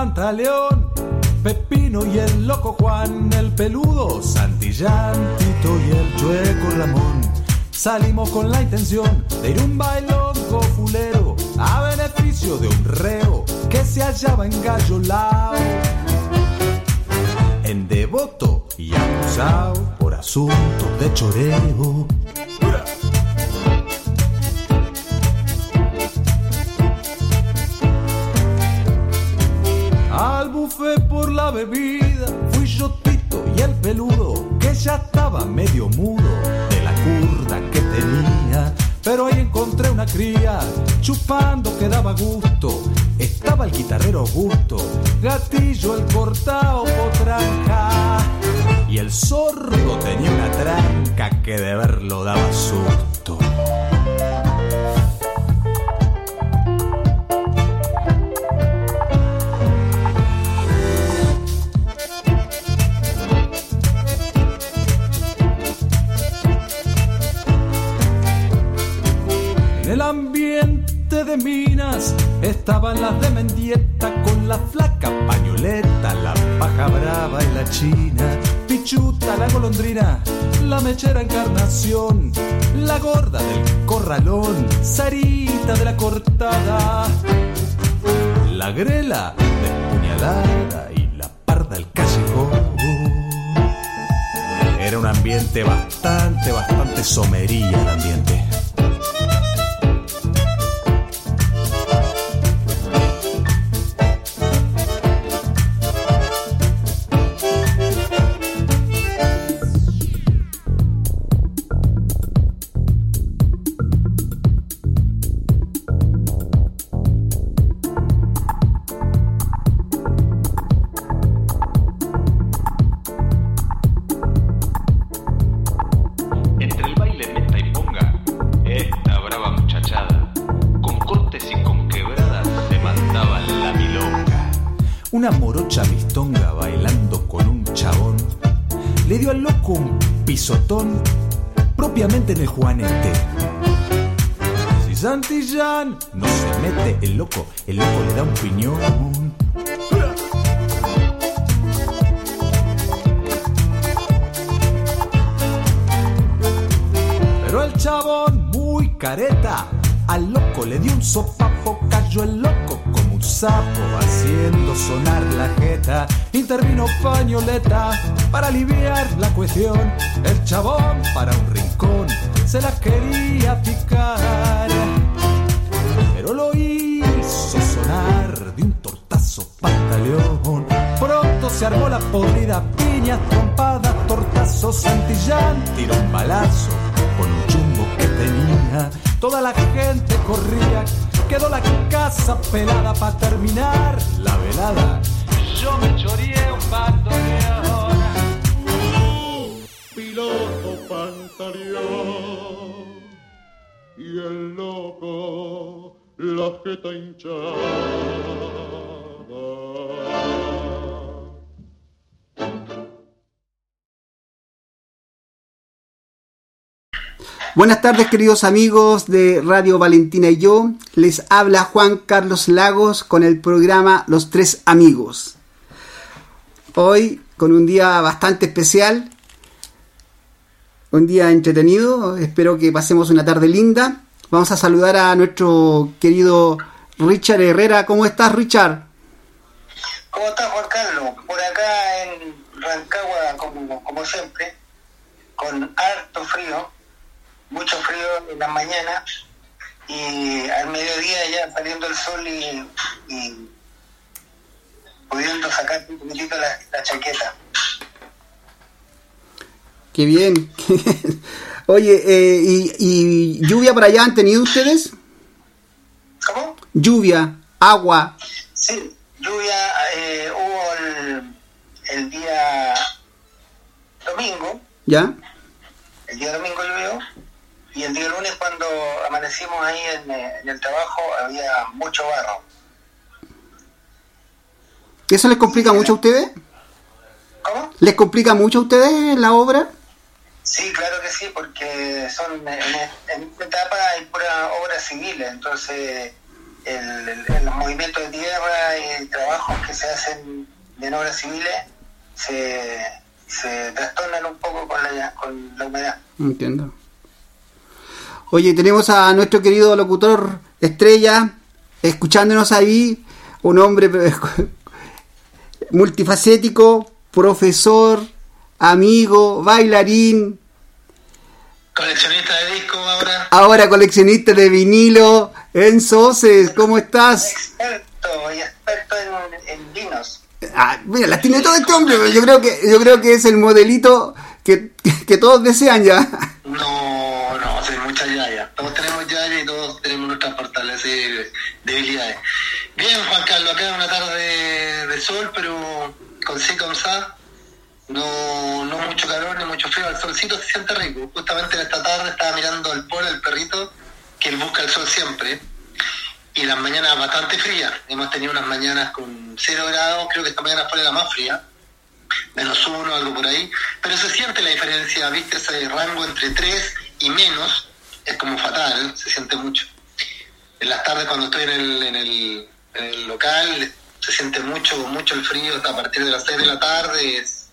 Pantaleón, Pepino y el loco Juan, el peludo Santillán, Tito y el chueco Ramón. Salimos con la intención de ir un bailongo fulero a beneficio de un reo que se hallaba en Gallolao. En devoto y acusado por asuntos de choreo. La bebida fui yo Tito y el peludo que ya estaba medio mudo de la curda que tenía. Pero ahí encontré una cría chupando que daba gusto. Estaba el guitarrero Augusto, gatillo el cortao potranca. Y el sordo tenía una tranca que de verlo daba susto. Estaban las de Mendieta con la flaca pañoleta, la paja brava y la china, Pichuta la golondrina, la mechera encarnación, la gorda del corralón, Sarita de la cortada, la grela despuñalada y la parda del callejón. Era un ambiente bastante, bastante somería el ambiente. Intervino pañoleta para aliviar la cuestión. El chabón para un rincón se la quería picar, pero lo hizo sonar de un tortazo pantaleón. Pronto se armó la podrida, piñas, trompadas, tortazos, Santillán tiró un balazo con un chumbo que tenía. Toda la gente corría, quedó la casa pelada para terminar la velada. Yo me choreé un bandoneón. piloto pantaleón y el loco la jeta hinchada. Buenas tardes queridos amigos de Radio Valentina y yo. Les habla Juan Carlos Lagos con el programa Los Tres Amigos. Hoy con un día bastante especial, un día entretenido, espero que pasemos una tarde linda. Vamos a saludar a nuestro querido Richard Herrera. ¿Cómo estás Richard? ¿Cómo estás, Juan Carlos? Por acá en Rancagua, como, como siempre, con harto frío, mucho frío en la mañana y al mediodía ya saliendo el sol y, y pudiendo sacar un poquitito la, la chaqueta. Qué bien. Oye, eh, y, y lluvia para allá han tenido ustedes? ¿Cómo? Lluvia, agua. Sí, lluvia eh, hubo el, el día domingo, ¿Ya? el día domingo llovió y el día lunes cuando amanecimos ahí en, eh, en el trabajo había mucho barro. ¿Eso les complica mucho a ustedes? ¿Cómo? ¿Les complica mucho a ustedes la obra? Sí, claro que sí, porque son en, esta etapa hay pura obras civiles, entonces el, el- el movimiento de tierra y trabajos que se hacen en obras civiles se, se trastornan un poco con la, con la humedad. Entiendo. Oye, tenemos a nuestro querido locutor Estrella escuchándonos ahí, un hombre multifacético, profesor, amigo, bailarín, Coleccionista de discos ahora. ahora coleccionista de vinilo. Enzo Oces, ¿cómo estás? Experto y experto en, en vinos. Ah, mira, las tiene todo este hombre, pero yo creo que yo creo que es el modelito que, que todos desean ya. No, no, soy mucha yaya. Todos tenemos yaya y todos tenemos nuestras fortalezas y debilidades. Bien, Juan Carlos, acá una tarde de sol, pero con sí, con sa. No, no mucho calor ni mucho frío. El solcito se siente rico. Justamente en esta tarde estaba mirando al polo, el perrito, que él busca el sol siempre. Y las mañanas bastante frías. Hemos tenido unas mañanas con 0 grados, creo que esta mañana fue la más fría menos uno, algo por ahí, pero se siente la diferencia, ¿viste? Ese rango entre 3 y menos es como fatal, se siente mucho. En las tardes cuando estoy en el, en el, en el local se siente mucho, mucho el frío, hasta a partir de las 6 de la tarde es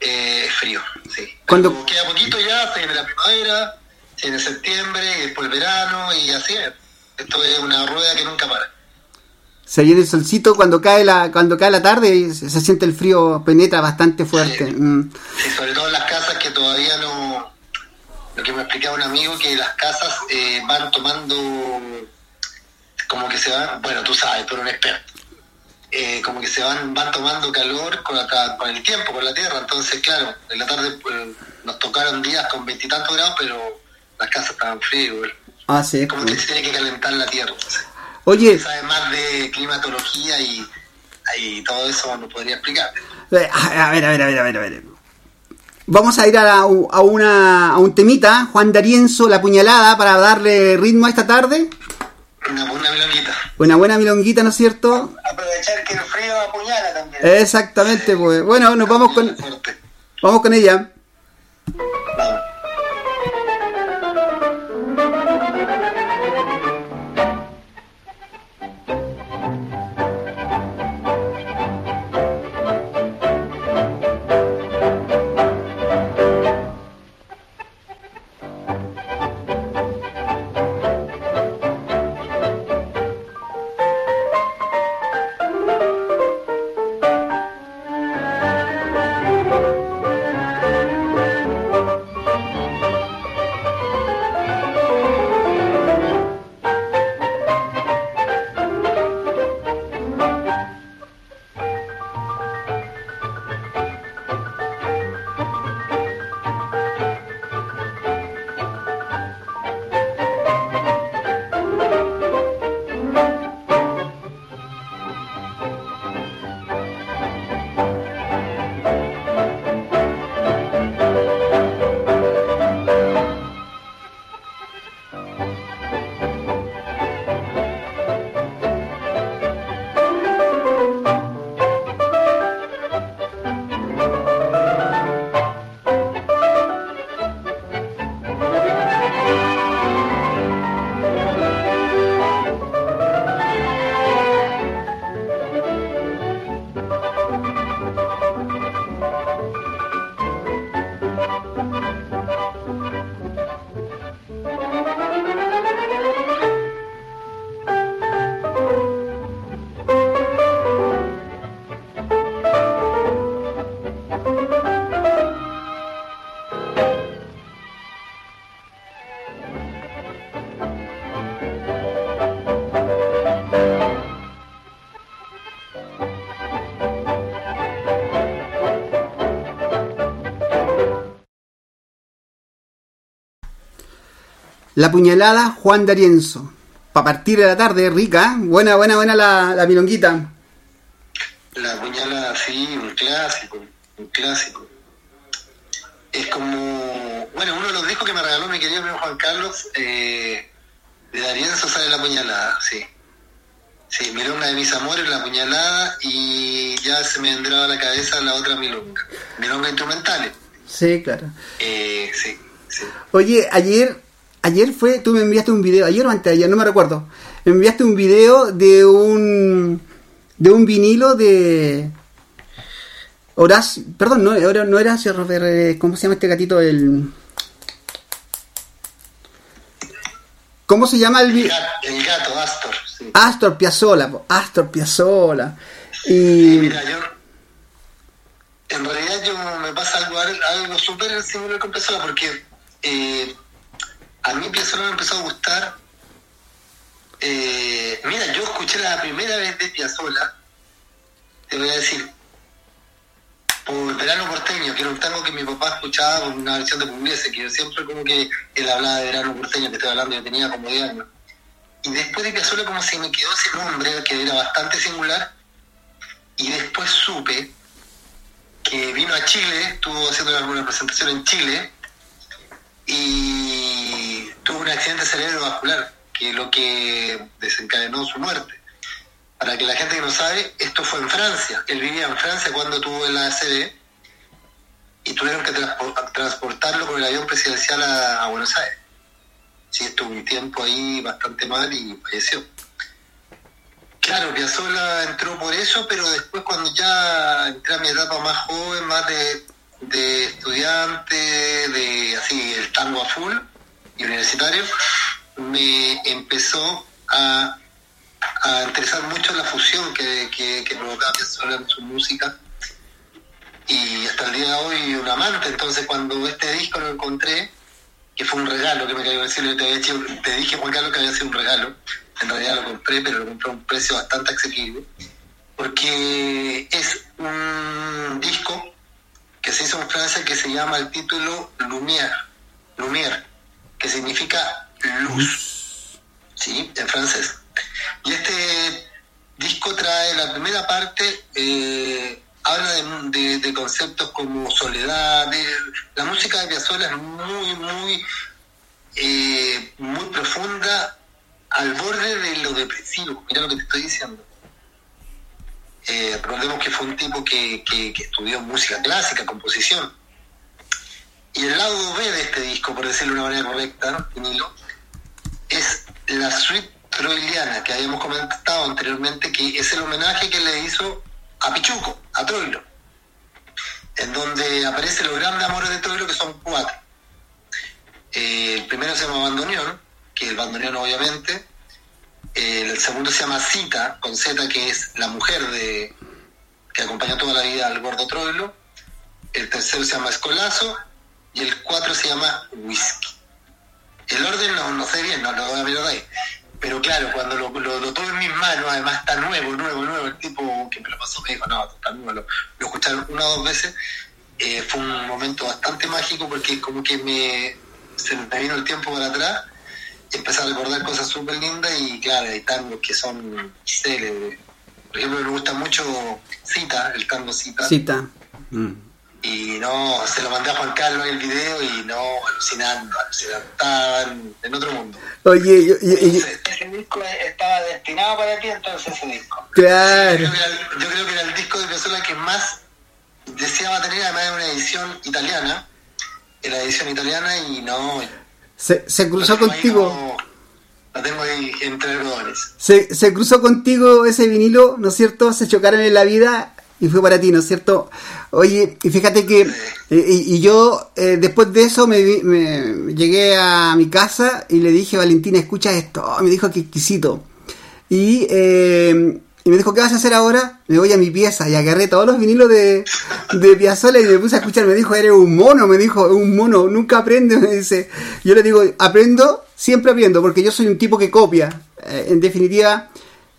eh, es frío, sí. Cuando- queda poquito ya, se viene la primavera, se viene septiembre, y después el verano y así es. Esto es una rueda que nunca para. Se viene el solcito cuando cae la cuando cae la tarde y se, se siente el frío penetra bastante fuerte. Sí. Mm. Sí, sobre todo en las casas que todavía no... Lo que me explicaba un amigo, que las casas eh, van tomando... Como que se van... Bueno, tú sabes, tú eres un experto. Eh, como que se van van tomando calor con, la- con el tiempo, con la tierra. Entonces, claro, en la tarde pues, nos tocaron días con veintitantos grados, pero las casas estaban frías. güey. Ah, sí. Como que se tiene que calentar la tierra. Oye, Sabe más de climatología y, y todo eso nos podría explicar. eh, a ver, a ver, a ver, a ver, a ver. Vamos a ir a, a una, a un temita, Juan D'Arienzo, la puñalada, para darle ritmo a esta tarde. Una, una milonguita. Una buena milonguita, ¿no es cierto? Aprovechar que el frío apuñala también. Exactamente, pues. Bueno, nos vamos con, vamos con ella. La puñalada, Juan D'Arienzo. Para partir de la tarde, rica. ¿eh? Buena, buena, buena la, la milonguita. La puñalada, sí, un clásico, un clásico. Es como, bueno, uno de los discos que me regaló mi querido amigo Juan Carlos, eh, de Darienzo sale la puñalada, sí. Sí, milonga de mis amores, la puñalada, y ya se me vendrá a la cabeza la otra milonga. Milonga instrumentales. Sí, claro. Eh, sí, sí. Oye, ayer ayer fue, tú me enviaste un video, ayer o antes de ayer, no me recuerdo. Me enviaste un video de un de un vinilo de Horacio, perdón, no, no era Horacio Robert, eh, ¿cómo se llama este gatito? El ¿Cómo se llama el El vi- gato, el gato Astor. Sí. Astor Piazzolla, Astor Piazzolla. Sí, Y mira, yo. En realidad, yo me pasa algo, algo súper similar con Piazzolla porque eh, a mí Piazzolla me empezó a gustar. eh, mira, yo escuché la primera vez de Piazzolla, te voy a decir, por Verano Porteño, que era un tango que mi papá escuchaba con una versión de Pugliese, que yo siempre como que él hablaba de Verano Porteño, que estoy hablando, yo tenía como 10 años. Y después de Piazzolla como se me quedó ese nombre, que era bastante singular, y después supe que vino a Chile, estuvo haciendo alguna presentación en Chile y un accidente cerebrovascular, que es lo que desencadenó su muerte. Para que la gente que no sabe, esto fue en Francia. Él vivía en Francia cuando tuvo el ACV y tuvieron que transpo- transportarlo con el avión presidencial a, Buenos Aires. Sí, estuvo un tiempo ahí bastante mal y falleció. Claro, Piazzolla entró por eso, pero después cuando ya entré a mi etapa más joven, más de, de estudiante, de así, el tango a full universitario, me empezó a, a interesar mucho la fusión que, que, que provocaba en su música. Y hasta el día de hoy un amante, entonces cuando este disco lo encontré, que fue un regalo que me cayó del cielo, te dije Juan Carlos que había sido un regalo, en realidad lo compré, pero lo compré a un precio bastante asequible, porque es un disco que se hizo en Francia que se llama el título Lumière, Lumière, que significa luz, ¿sí? En francés. Y este disco trae la primera parte, eh, habla de, de- de conceptos como soledad, la música de Piazzolla es muy, muy, eh, muy profunda, al borde de lo depresivo, mira lo que te estoy diciendo. Eh, recordemos que fue un tipo que- que estudió música clásica, composición. Y el lado B de este disco, por decirlo de una manera correcta, vinilo, es la suite troiliana que habíamos comentado anteriormente, que es el homenaje que le hizo a Pichuco, a Troilo, en donde aparecen los grandes amores de Troilo, que son cuatro. Eh, el primero se llama Bandoneón, que el bandoneón obviamente. Eh, el segundo se llama Cita, con Z, que es la mujer de que acompañó toda la vida al gordo Troilo. El tercero se llama Escolazo y el cuatro se llama Whisky. El orden no, no sé bien, no lo mirar de ahí. Pero claro, cuando lo, lo, tuve en mis manos, además está nuevo, nuevo, nuevo, el tipo que me lo pasó me dijo, no, está nuevo, lo, lo escuché una o dos veces, eh, fue un momento bastante mágico porque como que me se me vino el tiempo para atrás, empecé a recordar cosas súper lindas y claro, hay tangos que son célebres. Por ejemplo, me gusta mucho Cita, el tango Cita. Cita. Mm. Y no, se lo mandé a Juan Carlos el video y no, alucinando, alucinando. Estaban en otro mundo. Oye, Entonces, ese disco estaba destinado para ti, entonces ese disco. Yo claro. creo, que era, el- yo creo que era el disco de Piazzolla que más deseaba tener, además de una edición italiana, en la edición italiana y no... Se, se cruzó contigo. Lo tengo ahí entre algodones. Se, se cruzó contigo ese vinilo, ¿no es cierto? Se chocaron en la vida y fue para ti, ¿no es cierto? Oye, y fíjate que eh, y, y yo eh, después de eso me, me- llegué a mi casa y le dije, Valentina, escucha esto. Oh, me dijo que exquisito. Y, eh, y me dijo, ¿qué vas a hacer ahora? Me voy a mi pieza y agarré todos los vinilos de, de Piazzolla y me puse a escuchar. Me dijo, eres un mono, me dijo, un mono, nunca aprende, me dice. Yo le digo, aprendo, siempre aprendo, porque yo soy un tipo que copia. Eh, en definitiva,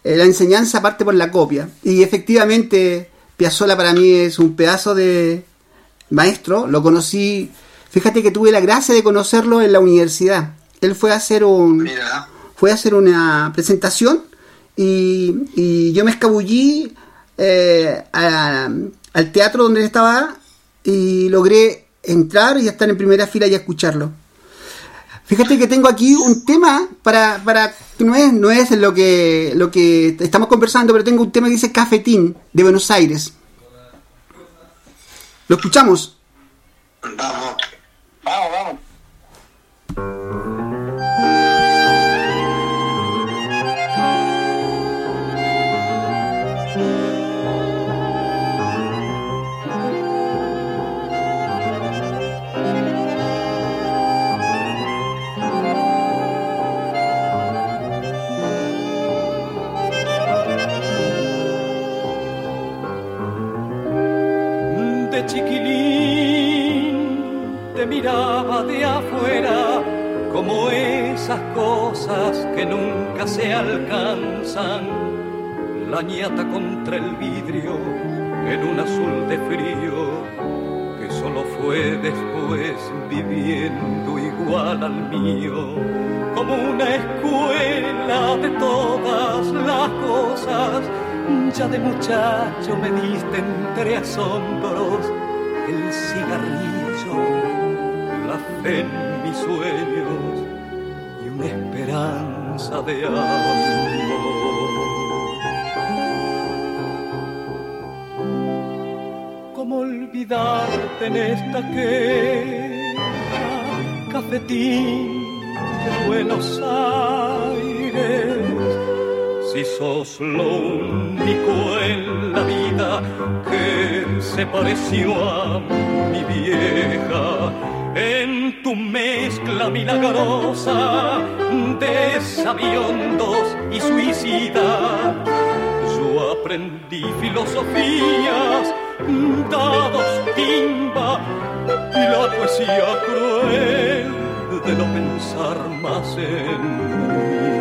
la enseñanza parte por la copia. Y efectivamente, Piazzolla para mí es un pedazo de maestro. Lo conocí, fíjate que tuve la gracia de conocerlo en la universidad. Él fue a hacer un, Mira, fue a hacer una presentación y, y yo me escabullí eh, a- al teatro donde él estaba y logré entrar y estar en primera fila y escucharlo. Fíjate que tengo aquí un tema para, para no es, no es lo que lo que estamos conversando, pero tengo un tema que dice Cafetín de Buenos Aires. ¿Lo escuchamos? vamos. Vamos, vamos. miraba de afuera, como esas cosas que nunca se alcanzan. La ñata contra el vidrio en un azul de frío que solo fue después viviendo igual al mío, como una escuela de todas las cosas. Ya de muchacho me diste entre asombros el cigarrillo en mis sueños y una esperanza de amor. ¿Cómo olvidarte en esta queja, cafetín de Buenos Aires? Si sos lo único en la vida que se pareció a mi vieja, en tu mezcla milagrosa de sabiondos y suicidas, yo aprendí filosofías, dados timba y la poesía cruel de no pensar más en mí.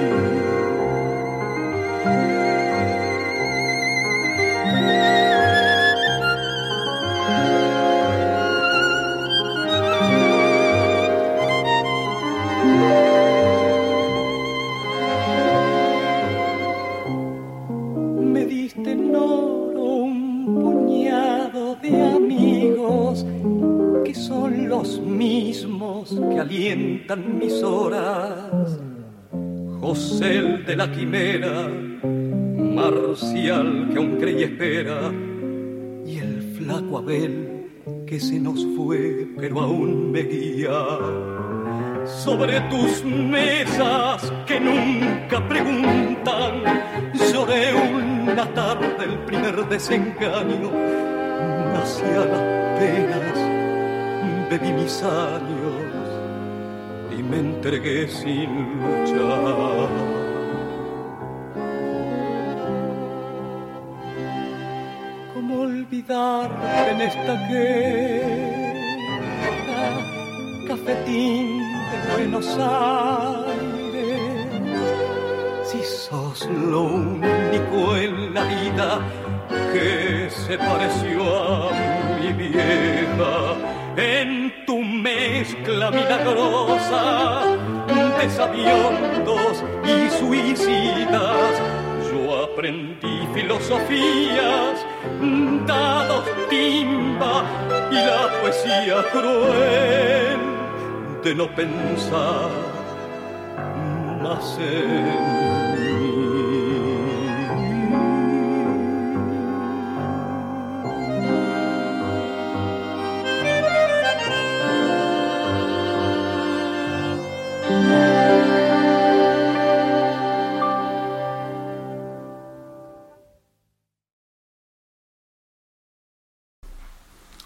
Mis horas. José el de la quimera, Marcial que aún cree y espera, y el flaco Abel que se nos fue pero aún me guía. Sobre tus mesas que nunca preguntan, lloré una tarde el primer desengaño, nací a las penas, bebí mis años me entregué sin luchar. ¿Cómo olvidarte en esta queja, cafetín de Buenos Aires? Si sos lo único en la vida que se pareció a mi vieja, mezcla milagrosa de sabiondos y suicidas, yo aprendí filosofías, dados timba y la poesía cruel de no pensar más en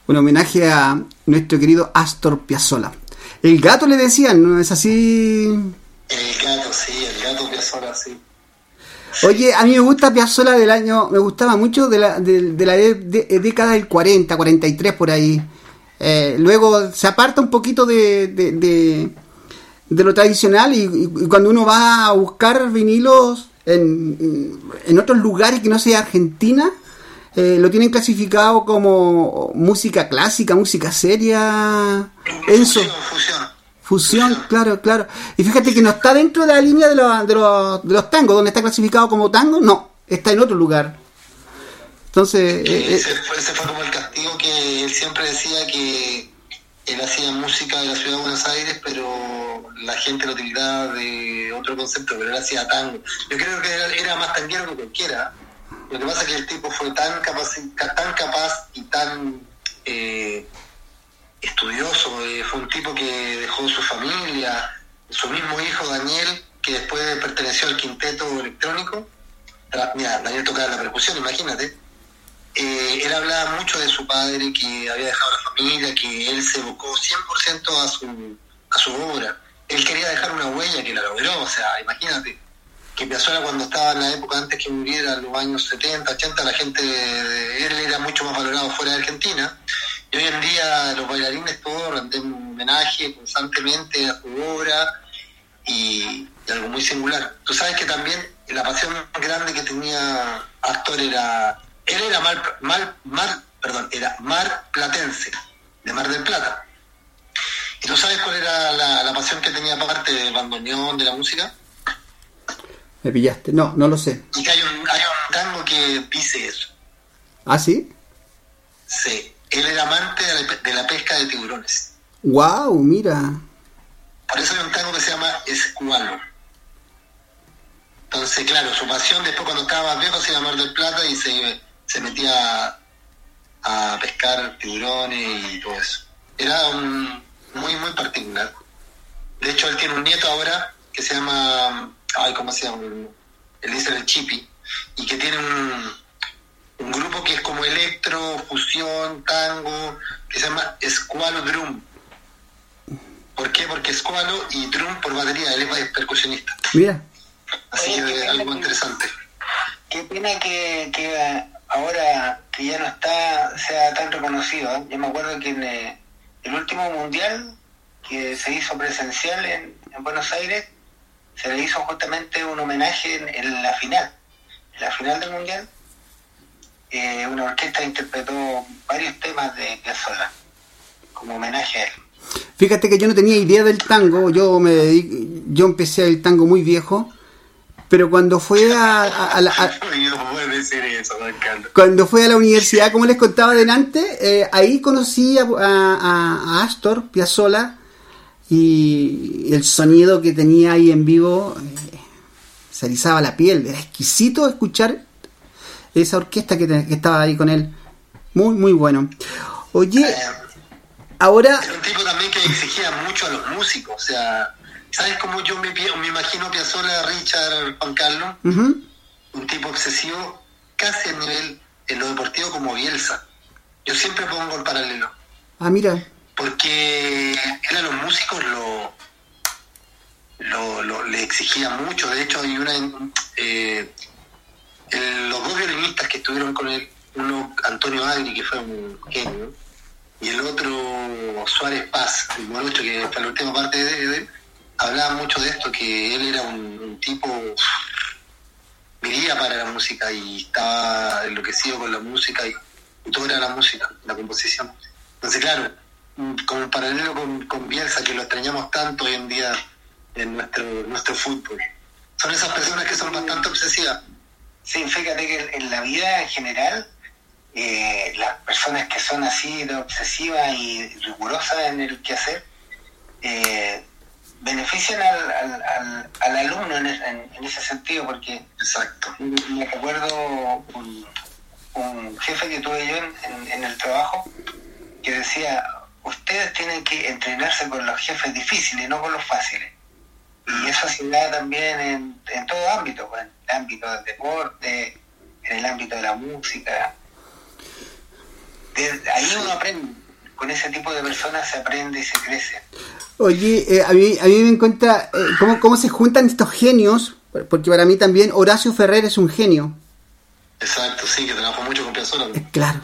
Un homenaje a nuestro querido Astor Piazzolla. El gato le decían, ¿no es así? El gato, sí, el gato Piazzolla, sí. Oye, a mí me gusta Piazzolla del año, me gustaba mucho de la, de, de la de- de- década del 40, 43 por ahí. Eh, luego se aparta un poquito de, de, lo tradicional y, y- y cuando uno va a buscar vinilos en, en otros lugares que no sea Argentina, eh, lo tienen clasificado como música clásica, música seria. Enzo. Fusión, fusión. Fusión, claro, claro. Y fíjate que no está dentro de la línea de, los- de, los, de los tangos, donde está clasificado como tango, no, está en otro lugar. Entonces, Que eh, eh, ese, fue, ese fue como el castigo que él siempre decía que él hacía música de la ciudad de Buenos Aires, pero la gente lo tildaba de otro concepto, pero él hacía tango. Yo creo que era, era más tanguero que cualquiera. Lo que pasa es que el tipo fue tan capaz, tan capaz y tan eh, estudioso. eh, fue un tipo que dejó su familia, su mismo hijo Daniel, que después perteneció al quinteto electrónico. Mira, Daniel tocaba la percusión, imagínate eh, él hablaba mucho de su padre, que había dejado la familia, que él se evocó 100% a su, a su obra. Él quería dejar una huella que la logró, o sea, imagínate que Piazzolla cuando estaba en la época antes que muriera, en los años 70, 80, la gente, de- él era mucho más valorado fuera de Argentina. Y hoy en día los bailarines todos rendemos homenaje constantemente a su obra y, y algo muy singular. Tú sabes que también la pasión grande que tenía Actor era, él era mar, mar, mar, perdón, era mar platense, de Mar del Plata. ¿Y tú sabes cuál era la, la pasión que tenía aparte del bandoneón, de la música? Me pillaste. No, no lo sé. Y que hay un, hay un tango que dice eso. ¿Ah, sí? Sí, él era amante de la, de la pesca de tiburones. ¡Wow! Mira. Por eso hay un tango que se llama Escualo. Entonces, claro, su pasión después cuando estaba más viejo se iba a Mar del Plata y se, se metía a, a pescar tiburones y todo eso. Era un muy, muy particular. De hecho, él tiene un nieto ahora que se llama, ay, ¿cómo se llama? Él dice el Chipi, y que tiene un, un grupo que es como electro, fusión, tango, que se llama Squalo Drum. ¿Por qué? Porque Squalo y Drum por batería, él es percusionista. Mira. Así Oye, que es algo interesante. Qué pena que, que ahora que ya no está, sea tan reconocido. ¿eh? Yo me acuerdo que en eh, el último mundial que se hizo presencial en, en Buenos Aires, se le hizo justamente un homenaje en, en la final. En la final del mundial, eh, una orquesta interpretó varios temas de Piazzolla como homenaje a él. Fíjate que yo no tenía idea del tango, yo me dedico- yo empecé el tango muy viejo, pero cuando fue a, a- cuando fue a la universidad, como les contaba delante, eh, ahí conocí a, a- a- a Astor Piazzolla y el sonido que tenía ahí en vivo eh, se erizaba la piel, era exquisito escuchar esa orquesta que, te- que estaba ahí con él, muy muy bueno. Oye, Eh, ahora Era un tipo también que exigía mucho a los músicos, o sea, ¿sabes cómo yo me, me imagino Piazzolla, Richard, Juan Carlos? Un tipo obsesivo, casi a nivel en lo deportivo como Bielsa. Yo siempre pongo el paralelo, ah mira, porque él a los músicos lo, lo, le exigía mucho, de hecho hay una... eh, los dos violinistas que estuvieron con él, uno Antonio Agri, que fue un genio, y el otro Suárez Paz, el morocho que fue la última parte de, de hablaba mucho de esto, que él era un, tipo vivía para la música y estaba enloquecido con la música y, todo era la música, la composición. Entonces, claro, como paralelo con, con Bielsa, que lo extrañamos tanto hoy en día en nuestro, nuestro fútbol. Son esas personas que son bastante obsesivas. Sí, fíjate que en la vida en general, eh, las personas que son así de obsesivas y rigurosas en el quehacer, eh, benefician al, al, al, al alumno en, en, en, ese sentido, porque Exacto. me recuerdo un, un, jefe que tuve yo en, en, en, el trabajo que decía, ustedes tienen que entrenarse con los jefes difíciles, no con los fáciles. Y eso se da también en, en todo ámbito, pues, en el ámbito del deporte, en el ámbito de la música. Ahí uno aprende, con ese tipo de personas se aprende y se crece. Oye, eh, a, mí, a mí me encuentra eh, cómo, cómo se juntan estos genios, porque para mí también Horacio Ferrer es un genio. Exacto, sí, que trabajó mucho con Piazzolla. Eh, claro,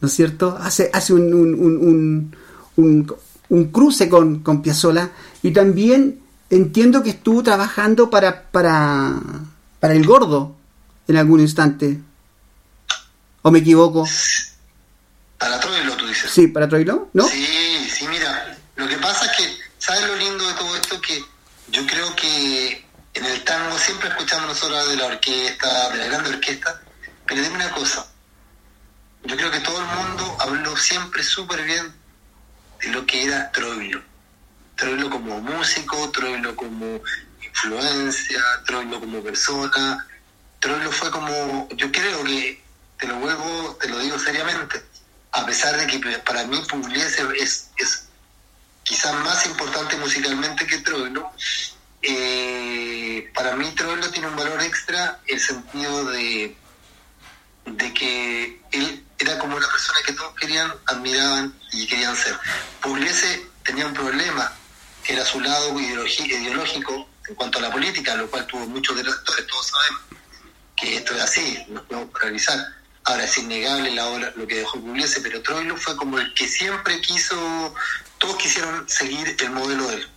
¿no es cierto? Hace, hace un, un, un, un, un cruce con, con Piazzolla y también entiendo que estuvo trabajando para, para, para el gordo en algún instante. ¿O me equivoco? Para Troilo, tú dices. Sí, para Troilo, ¿no? Sí, sí, mira, lo que pasa es que, ¿sabes lo lindo de todo esto? Que yo creo que en el tango siempre escuchamos nosotros de la orquesta, de la grande orquesta, pero dime una cosa, yo creo que todo el mundo habló siempre súper bien de lo que era Troilo. Troilo como músico, Troilo como influencia, Troilo como persona. Troilo fue como, yo creo que, te lo vuelvo, te lo digo seriamente, a pesar de que para mí Pugliese es, es quizás más importante musicalmente que Troilo, eh, para mí Troilo tiene un valor extra en el sentido de, de que él era como una persona que todos querían, admiraban y querían ser. Pugliese tenía un problema, que era su lado ideológico en cuanto a la política, lo cual tuvo muchos detractores, todos sabemos que esto es así, nos podemos paralizar. Ahora es innegable la obra, lo que dejó Pugliese, pero Troilo fue como el que siempre quiso, todos quisieron seguir el modelo de él.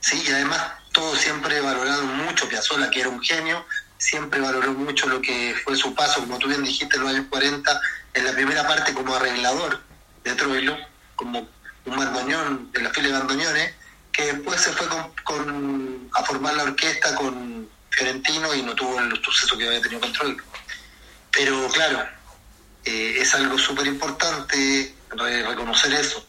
Sí, y además todos siempre valoraron mucho Piazzolla, que era un genio, siempre valoró mucho lo que fue su paso, como tú bien dijiste, en los años 40, en la primera parte como arreglador de Troilo, como un bandoneón de la fila de bandoneones, que después se fue con, a formar la orquesta con Fiorentino y no tuvo el suceso que había tenido con Troilo. Pero claro, eh, es algo súper importante reconocer eso.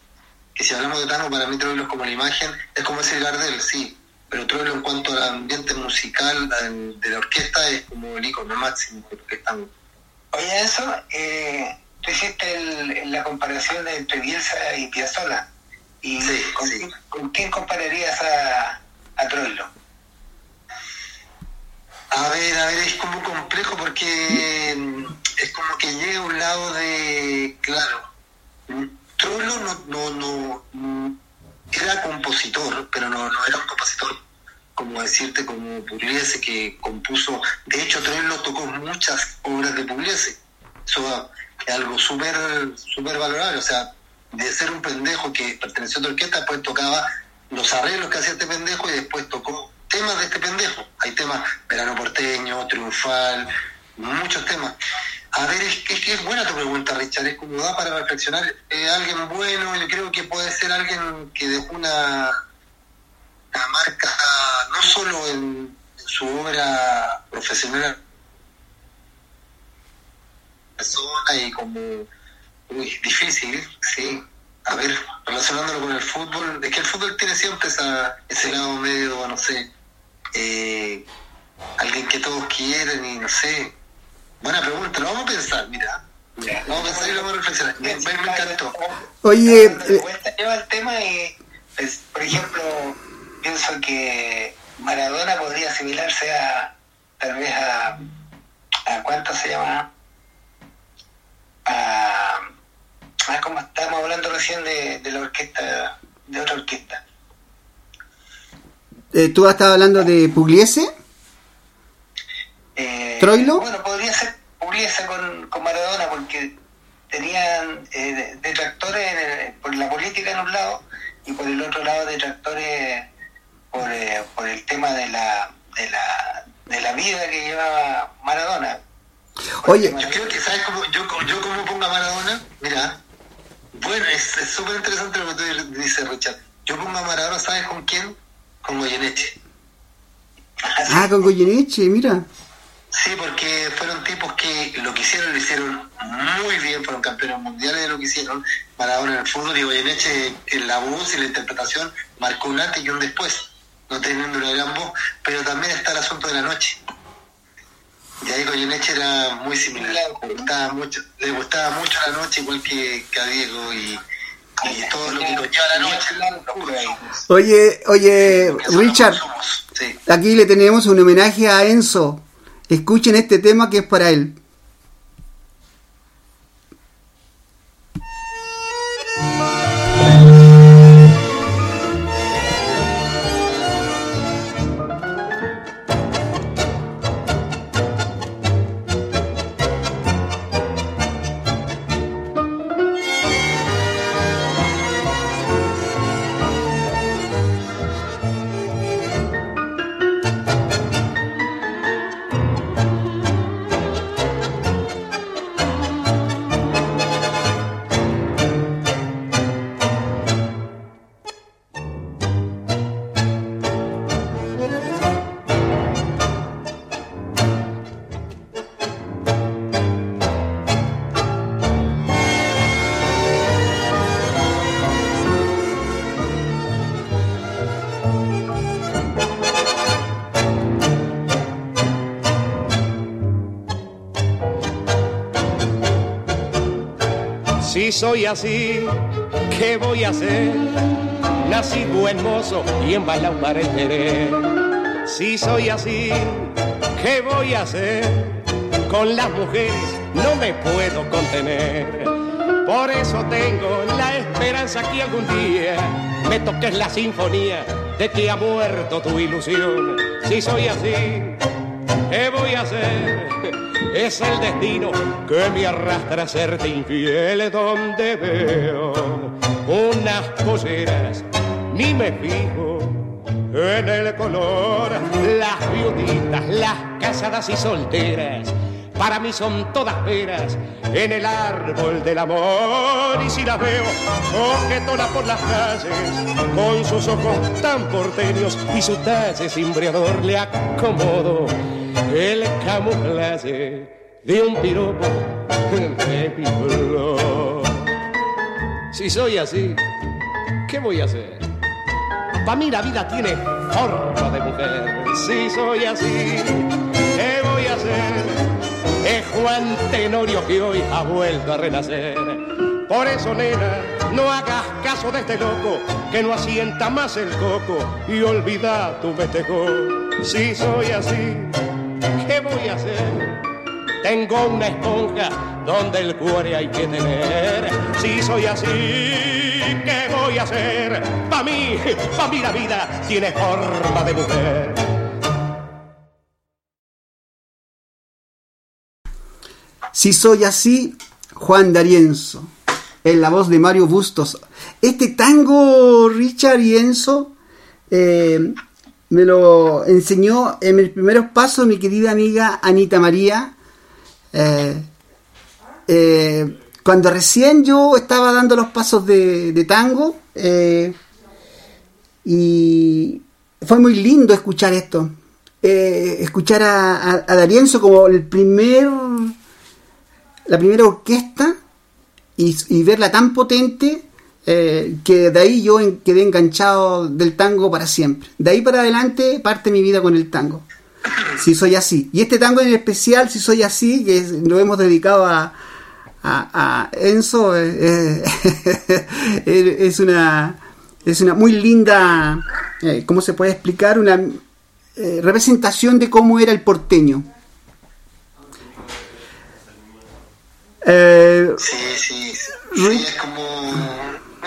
Que si hablamos de Tano, para mí Troilo es como la imagen, es como ese Gardel, sí, pero Troilo en cuanto al ambiente musical de la orquesta es como el icono máximo que están. Oye, eso, eh, tú hiciste la comparación entre Bielsa y Piazzolla. ¿Y con, quién compararías a, a Troilo? A ver, a ver, es como complejo porque mm, es como que llega a un lado de, claro, Troilo no, no, no, mm, era compositor, pero no, era un compositor como decirte como Pugliese que compuso, de hecho Troilo tocó muchas obras de Pugliese, eso es algo súper super valorable, o sea, de ser un pendejo que perteneció a la orquesta, después tocaba los arreglos que hacía este pendejo y después tocó temas de este pendejo. Hay temas verano porteño, triunfal, muchos temas. A ver, es que es, buena tu pregunta, Richard, es como da para reflexionar. Eh, alguien bueno, yo creo que puede ser alguien que dejó una, una marca, no solo en, su obra profesional, persona y como muy difícil, sí. A ver, relacionándolo con el fútbol, es que el fútbol tiene siempre esa, ese lado medio, no sé, eh, alguien que todos quieren y no sé. Buena pregunta, lo vamos a pensar, mira. Vamos a pensar y lo vamos a reflexionar. Me, me, encantó. Oye, eh, lleva el tema y, pues, por ejemplo, pienso que Maradona podría asimilarse a, tal vez a, a ¿cuánto se llama? A, a como estábamos hablando recién de, de la orquesta, de otra orquesta. Eh, ¿Tú estado hablando de Pugliese? Eh, ¿Troilo? Bueno, podría ser Pugliese con, con Maradona porque tenían eh, detractores por la política en un lado y por el otro lado detractores por, eh, por el tema de la, de la de la vida que llevaba Maradona. Oye, yo creo que sabes cómo yo, yo como pongo a Maradona, mira, bueno, es súper interesante lo que tú dices, Richard. Yo pongo a Maradona, ¿sabes con quién? Con Goyeneche. Ah, con Goyeneche, mira. Sí, porque fueron tipos que lo que hicieron lo hicieron muy bien, fueron campeones mundiales de lo que hicieron. Maradona en el fútbol y Goyeneche en la voz y la interpretación marcó un antes y un después, no teniendo una gran voz, pero también está el asunto de la noche. Y ahí Goyeneche era muy similar, le gustaba mucho, le gustaba mucho la noche igual que, que a Diego y, y todo lo que conlleva la noche. Oye, oye, Richard, Sí. aquí le tenemos un homenaje a Enzo. Escuchen este tema que es para él. Así, ¿qué voy a hacer? Nací buen mozo y embalado para el querer. Si soy así, ¿qué voy a hacer? Con las mujeres no me puedo contener. Por eso tengo la esperanza que algún día me toques la sinfonía de que ha muerto tu ilusión. Si soy así, ¿qué voy a hacer? Es el destino que me arrastra a serte infiel donde veo unas polleras, ni me fijo en el color, las viuditas, las casadas y solteras para mí son todas peras en el árbol del amor. Y si las veo coquetona por las calles, con sus ojos tan porteños y su talle cimbreador, le acomodo el camuflaje de un piropo mi flor. Si soy así, ¿qué voy a hacer? Para mí la vida tiene forma de mujer. Si soy así, ¿qué voy a hacer? es Juan Tenorio que hoy ha vuelto a renacer. Por eso, nena, no hagas caso de este loco que no asienta más el coco y olvida tu metejo. Si soy así, ¿qué voy a hacer? Tengo una esponja donde el cuore hay que tener. Si soy así, ¿qué voy a hacer? Pa' mí, pa' mí la vida tiene forma de mujer. Si soy así, Juan D'Arienzo, en la voz de Mario Bustos. Este tango, Richard y me lo enseñó en mis primeros pasos mi querida amiga Anita María. Eh, eh, cuando recién yo estaba dando los pasos de, tango, y fue muy lindo escuchar esto. escuchar a, a D'Arienzo como el primer la primera orquesta y, verla tan potente eh, que de ahí yo quedé enganchado del tango para siempre. De ahí para adelante parte mi vida con el tango. Si soy así. Y este tango en especial, si soy así, que lo hemos dedicado a, a, Enzo, eh, eh, es una es una muy linda, ¿cómo se puede explicar? Una representación de cómo era el porteño Eh, sí, sí, sí, es como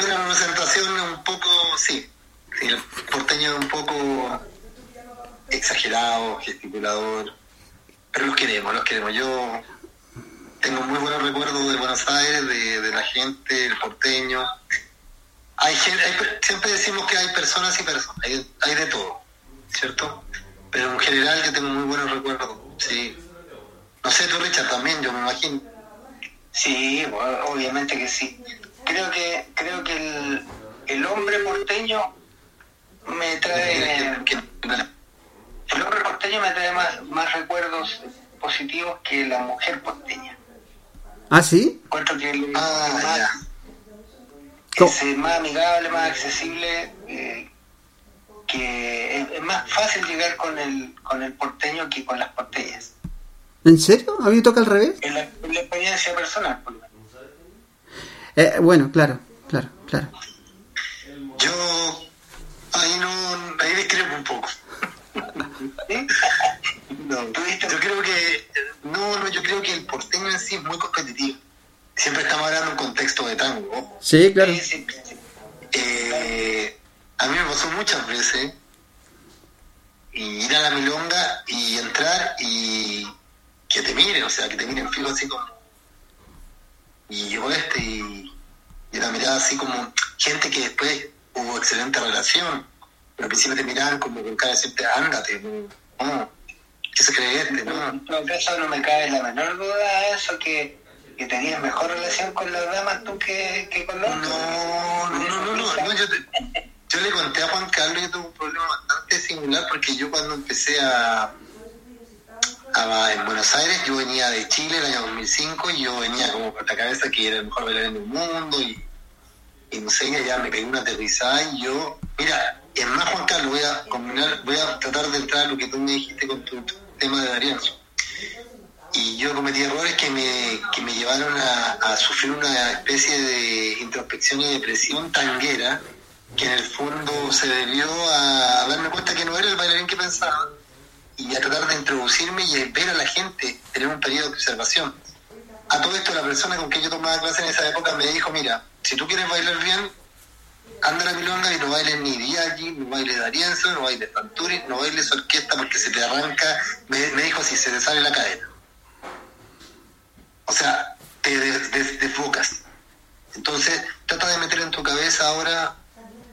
una representación un poco, sí, el porteño un poco exagerado, gesticulador, pero los queremos, los queremos. Yo tengo muy buenos recuerdos de Buenos Aires, de, la gente, el porteño. Hay, gente, siempre decimos que hay personas y personas, hay, hay de todo, ¿cierto? Pero en general yo tengo muy buenos recuerdos, sí. No sé, tú Richard también, yo me imagino. Sí, obviamente que sí. Creo que creo que el, el hombre porteño me trae el hombre porteño me trae más, más recuerdos positivos que la mujer porteña. ¿Ah, sí? Encuentro que el, ah, más, es más amigable, más accesible, eh, que es, más fácil llegar con el, con el porteño que con las porteñas. ¿En serio? ¿A mí me toca al revés? En la, experiencia personal. Eh, bueno, claro, claro, claro. Yo ahí no, ahí discrepo un poco. no, yo creo que no, no, yo creo que el porteño en sí es muy competitivo. Siempre estamos hablando en un contexto de tango. Sí, claro. Eh, a mí me pasó muchas veces ir a la milonga y entrar y que te miren, o sea, que te miren fijo así como. Y llegó este y, y la mirada así como gente que después hubo excelente relación, pero al principio te miraban como con cara de decirte, ándate, no, ¿qué se cree este? No, no, eso no me cae la menor duda, eso que, que tenías mejor relación con las damas tú que, que con los No, no, no, no, no, yo, yo le conté a Juan Carlos que tuve un problema bastante singular porque yo cuando empecé a en Buenos Aires, yo venía de Chile el año 2005 y yo venía como por la cabeza que era el mejor bailarín del mundo y, y no sé, ya me pegué una aterrizada y yo, mira, es más Juan Carlos, voy a combinar, voy a tratar de entrar lo que tú me dijiste con tu, tema de Darienzo. Y yo cometí errores que me, que me llevaron a, a sufrir una especie de introspección y depresión tanguera que en el fondo se debió a darme cuenta que no era el bailarín que pensaba y a tratar de introducirme y ver a la gente, tener un periodo de observación. A todo esto, la persona con quien yo tomaba clase en esa época me dijo, mira, si tú quieres bailar bien, anda a la milonga y no bailes ni Diaggi, no bailes Darienzo, no bailes Panturi, no bailes orquesta porque se te arranca, me, dijo si se te sale la cadena. O sea, te desfocas. Entonces, trata de meter en tu cabeza ahora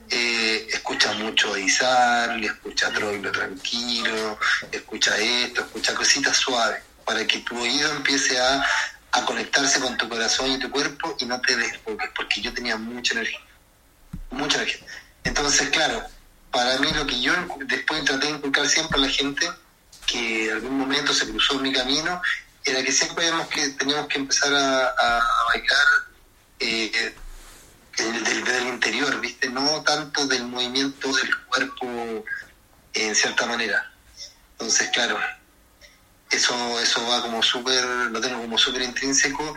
eh, escucha mucho a Izar, le escucha a Troilo tranquilo, escucha esto, escucha cositas suaves, para que tu oído empiece a, a conectarse con tu corazón y tu cuerpo y no te desfoques, porque yo tenía mucha energía, mucha energía. Entonces, claro, para mí lo que yo después traté de inculcar siempre a la gente, que en algún momento se cruzó en mi camino, era que siempre que, teníamos que empezar a, a, bailar eh, del, del, interior, ¿viste? No tanto del movimiento del cuerpo en cierta manera. Entonces, claro, eso eso va como súper, lo tengo como súper intrínseco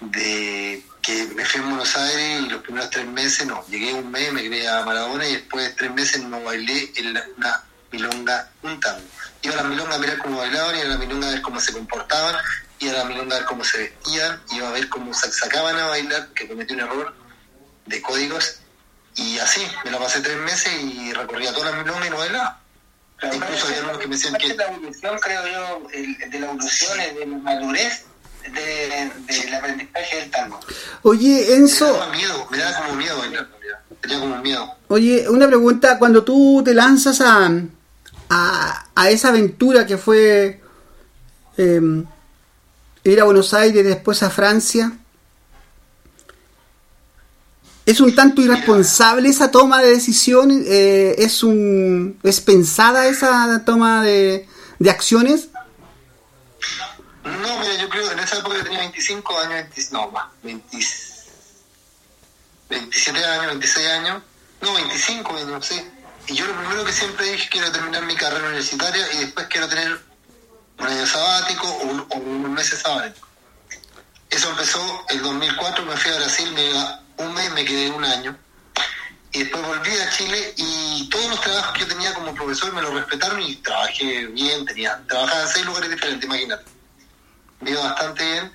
de que me fui a Buenos Aires y los primeros tres meses, no, llegué un mes, me quedé a Maradona y después de tres meses no bailé en una milonga un tango. Iba a la milonga a mirar cómo bailaban, iba a la milonga a ver cómo se comportaban, iba a la milonga a ver cómo se vestían, iba a ver cómo sacaban a bailar, que cometí un error de códigos, y así, me la pasé tres meses y recorría toda la milonga y no bailaba. Incluso había unos que me decían que... La evolución, creo yo, de la evolución, de la madurez de, del aprendizaje del tango. Oye, Enzo... Me daba miedo, me daba como miedo bailar, tenía como miedo. Oye, una pregunta, cuando tú te lanzas a, a, a esa aventura que fue eh, ir a Buenos Aires, después a Francia, ¿Es un tanto irresponsable esa toma de decisión? Eh, ¿es, un, ¿Es pensada esa toma de, de acciones? No, mira, yo creo que en esa época tenía 25 años, 20, no más, 20, 27 años, 26 años, no, 25 años, sé. Y yo lo primero que siempre dije quiero terminar mi carrera universitaria y después quiero tener un año sabático o unos meses sabáticos. Eso empezó el 2004, me fui a Brasil, me iba un mes, me quedé un año. Y después volví a Chile y todos los trabajos que yo tenía como profesor me lo respetaron y trabajé bien, tenía, trabajaba en seis lugares diferentes, imagínate. Me bastante bien.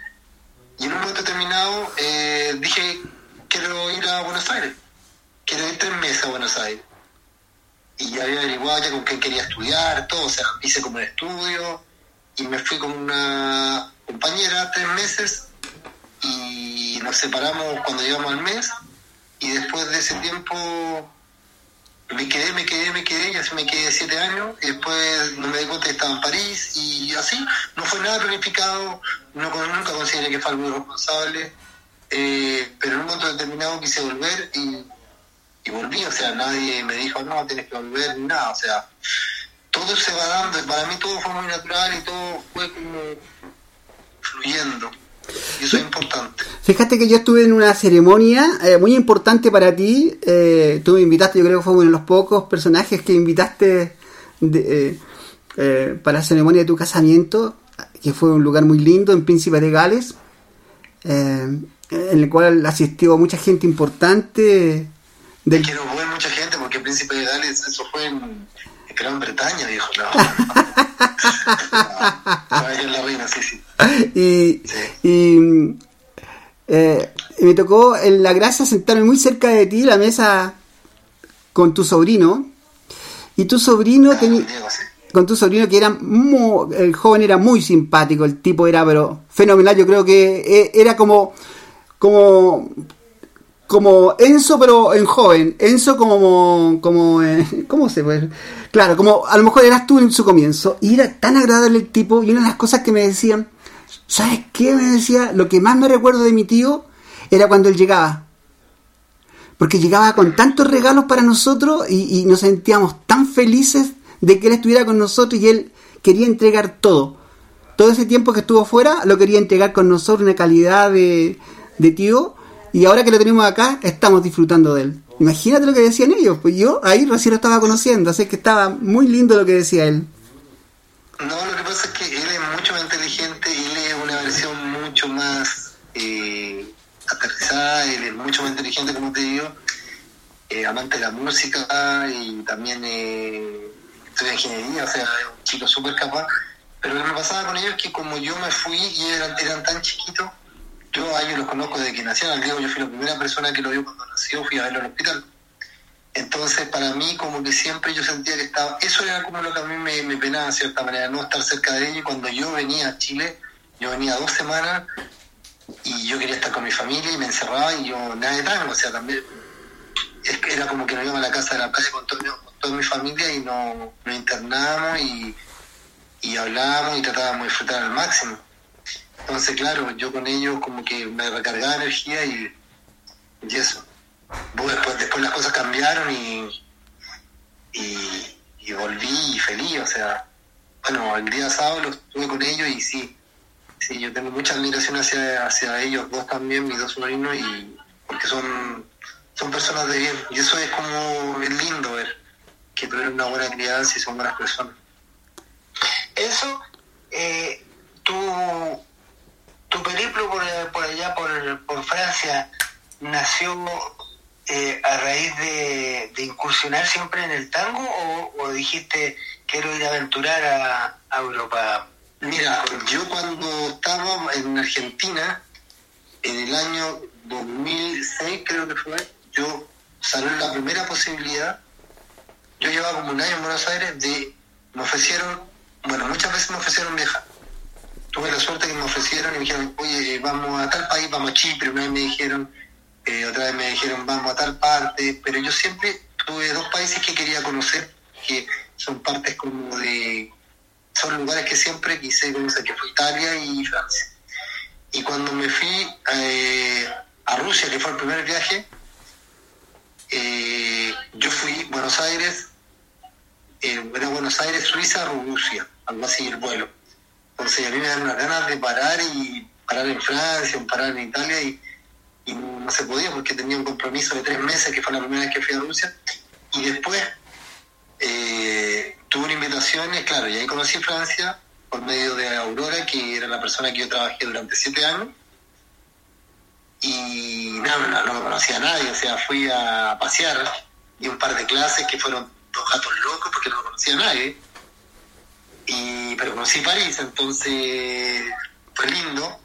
Y en un momento determinado eh, dije, quiero ir a Buenos Aires. Quiero ir tres meses a Buenos Aires. Y ya había averiguado ya con quién quería estudiar, todo, o sea, hice como un estudio y me fui con una compañera tres meses y nos separamos cuando llegamos al mes y después de ese tiempo me quedé, me quedé, me quedé y así me quedé siete años. Y después no me di cuenta que estaba en París y así. No fue nada planificado, no, nunca consideré que fue algo irresponsable, eh, pero en un momento determinado quise volver y, y volví, o sea, nadie me dijo no, tienes que volver ni nada, o sea, todo se va dando, para mí todo fue muy natural y todo fue como fluyendo. Y eso es importante. Fíjate que yo estuve en una ceremonia eh, muy importante para ti. Eh, tú me invitaste, yo creo que fue uno de los pocos personajes que invitaste de, eh, eh para la ceremonia de tu casamiento, que fue un lugar muy lindo en Príncipe de Gales, en el cual asistió mucha gente importante. Del... Es que no fue mucha gente porque Príncipe de Gales, eso fue en Gran Bretaña. No. la reina, sí, sí. Y, sí. y eh, me tocó en la gracia sentarme muy cerca de ti, la mesa con tu sobrino. Y tu sobrino Ah, tenía. Sí. Con tu sobrino que era muy, el joven era muy simpático, el tipo era pero fenomenal, yo creo que eh, era como como como Enzo pero en joven, Enzo como como eh, ¿cómo se puede? Claro, como a lo mejor eras tú en su comienzo y era tan agradable el tipo y una de las cosas que me decían, ¿sabes qué? Me decía, lo que más me recuerdo de mi tío era cuando él llegaba. Porque llegaba con tantos regalos para nosotros y, y nos sentíamos tan felices de que él estuviera con nosotros y él quería entregar todo. Todo ese tiempo que estuvo fuera lo quería entregar con nosotros, una calidad de, de tío. Y ahora que lo tenemos acá, estamos disfrutando de él. Imagínate lo que decían ellos. Pues yo ahí recién lo estaba conociendo, así que estaba muy lindo lo que decía él. No, lo que pasa es que él es mucho más inteligente, él es una versión mucho más eh, aterrizada, él es mucho más inteligente, como te digo, eh, amante de la música y también eh, estudia ingeniería, o sea, es un chico súper capaz. Pero lo que me pasaba con ellos es que como yo me fui y eran, eran tan chiquitos, yo a ellos los conozco desde que nacieron, yo fui la primera persona que lo vio cuando nació, fui a verlo al hospital. Entonces, para mí, como que siempre yo sentía que estaba. Eso era como lo que a mí me, me penaba, de cierta manera, no estar cerca de ellos. Cuando yo venía a Chile, yo venía dos semanas y yo quería estar con mi familia y me encerraba y yo nada de tango, o sea, también. era como que nos íbamos a la casa de la playa con, toda mi familia y nos, nos internábamos y, y hablábamos y tratábamos de disfrutar al máximo. Entonces, claro, yo con ellos como que me recargaba energía y, y eso. Después, después las cosas cambiaron y, y, y volví feliz, o sea, bueno, el día sábado lo estuve con ellos y sí, sí, yo tengo mucha admiración hacia, hacia ellos dos también, mis dos sobrinos, y porque son, son personas de bien, y eso es como es lindo ver que tuvieron una buena crianza y son buenas personas. Eso, eh, tu, tu periplo por, por allá, por, por Francia, nació eh, a raíz de, incursionar siempre en el tango o, dijiste quiero ir a aventurar a, Europa? Mira, yo cuando estaba en Argentina, en el año 2006 creo que fue, yo salió la primera posibilidad, yo llevaba como un año en Buenos Aires, de, me ofrecieron, bueno, muchas veces me ofrecieron viajar. Tuve la suerte que me ofrecieron y me dijeron, oye, vamos a tal país, vamos a Chipre, una vez me dijeron, eh, otra vez me dijeron vamos a tal parte, pero yo siempre tuve dos países que quería conocer, que son partes como de, son lugares que siempre quise conocer, que fue Italia y Francia. Y cuando me fui eh, a Rusia, que fue el primer viaje, eh, yo fui Buenos Aires, era Buenos Aires, Suiza, Rusia, algo así el vuelo. Entonces a mí me dan unas ganas de parar y parar en Francia, parar en Italia y no, se podía porque tenía un compromiso de tres meses, que fue la primera vez que fui a Rusia, y después eh, tuve una invitación, claro, y ahí conocí Francia por medio de Aurora, que era la persona que yo trabajé durante siete años, y no, no, no conocía a nadie, o sea, fui a pasear, y un par de clases que fueron dos gatos locos porque no conocía a nadie, y, pero conocí París, entonces fue lindo,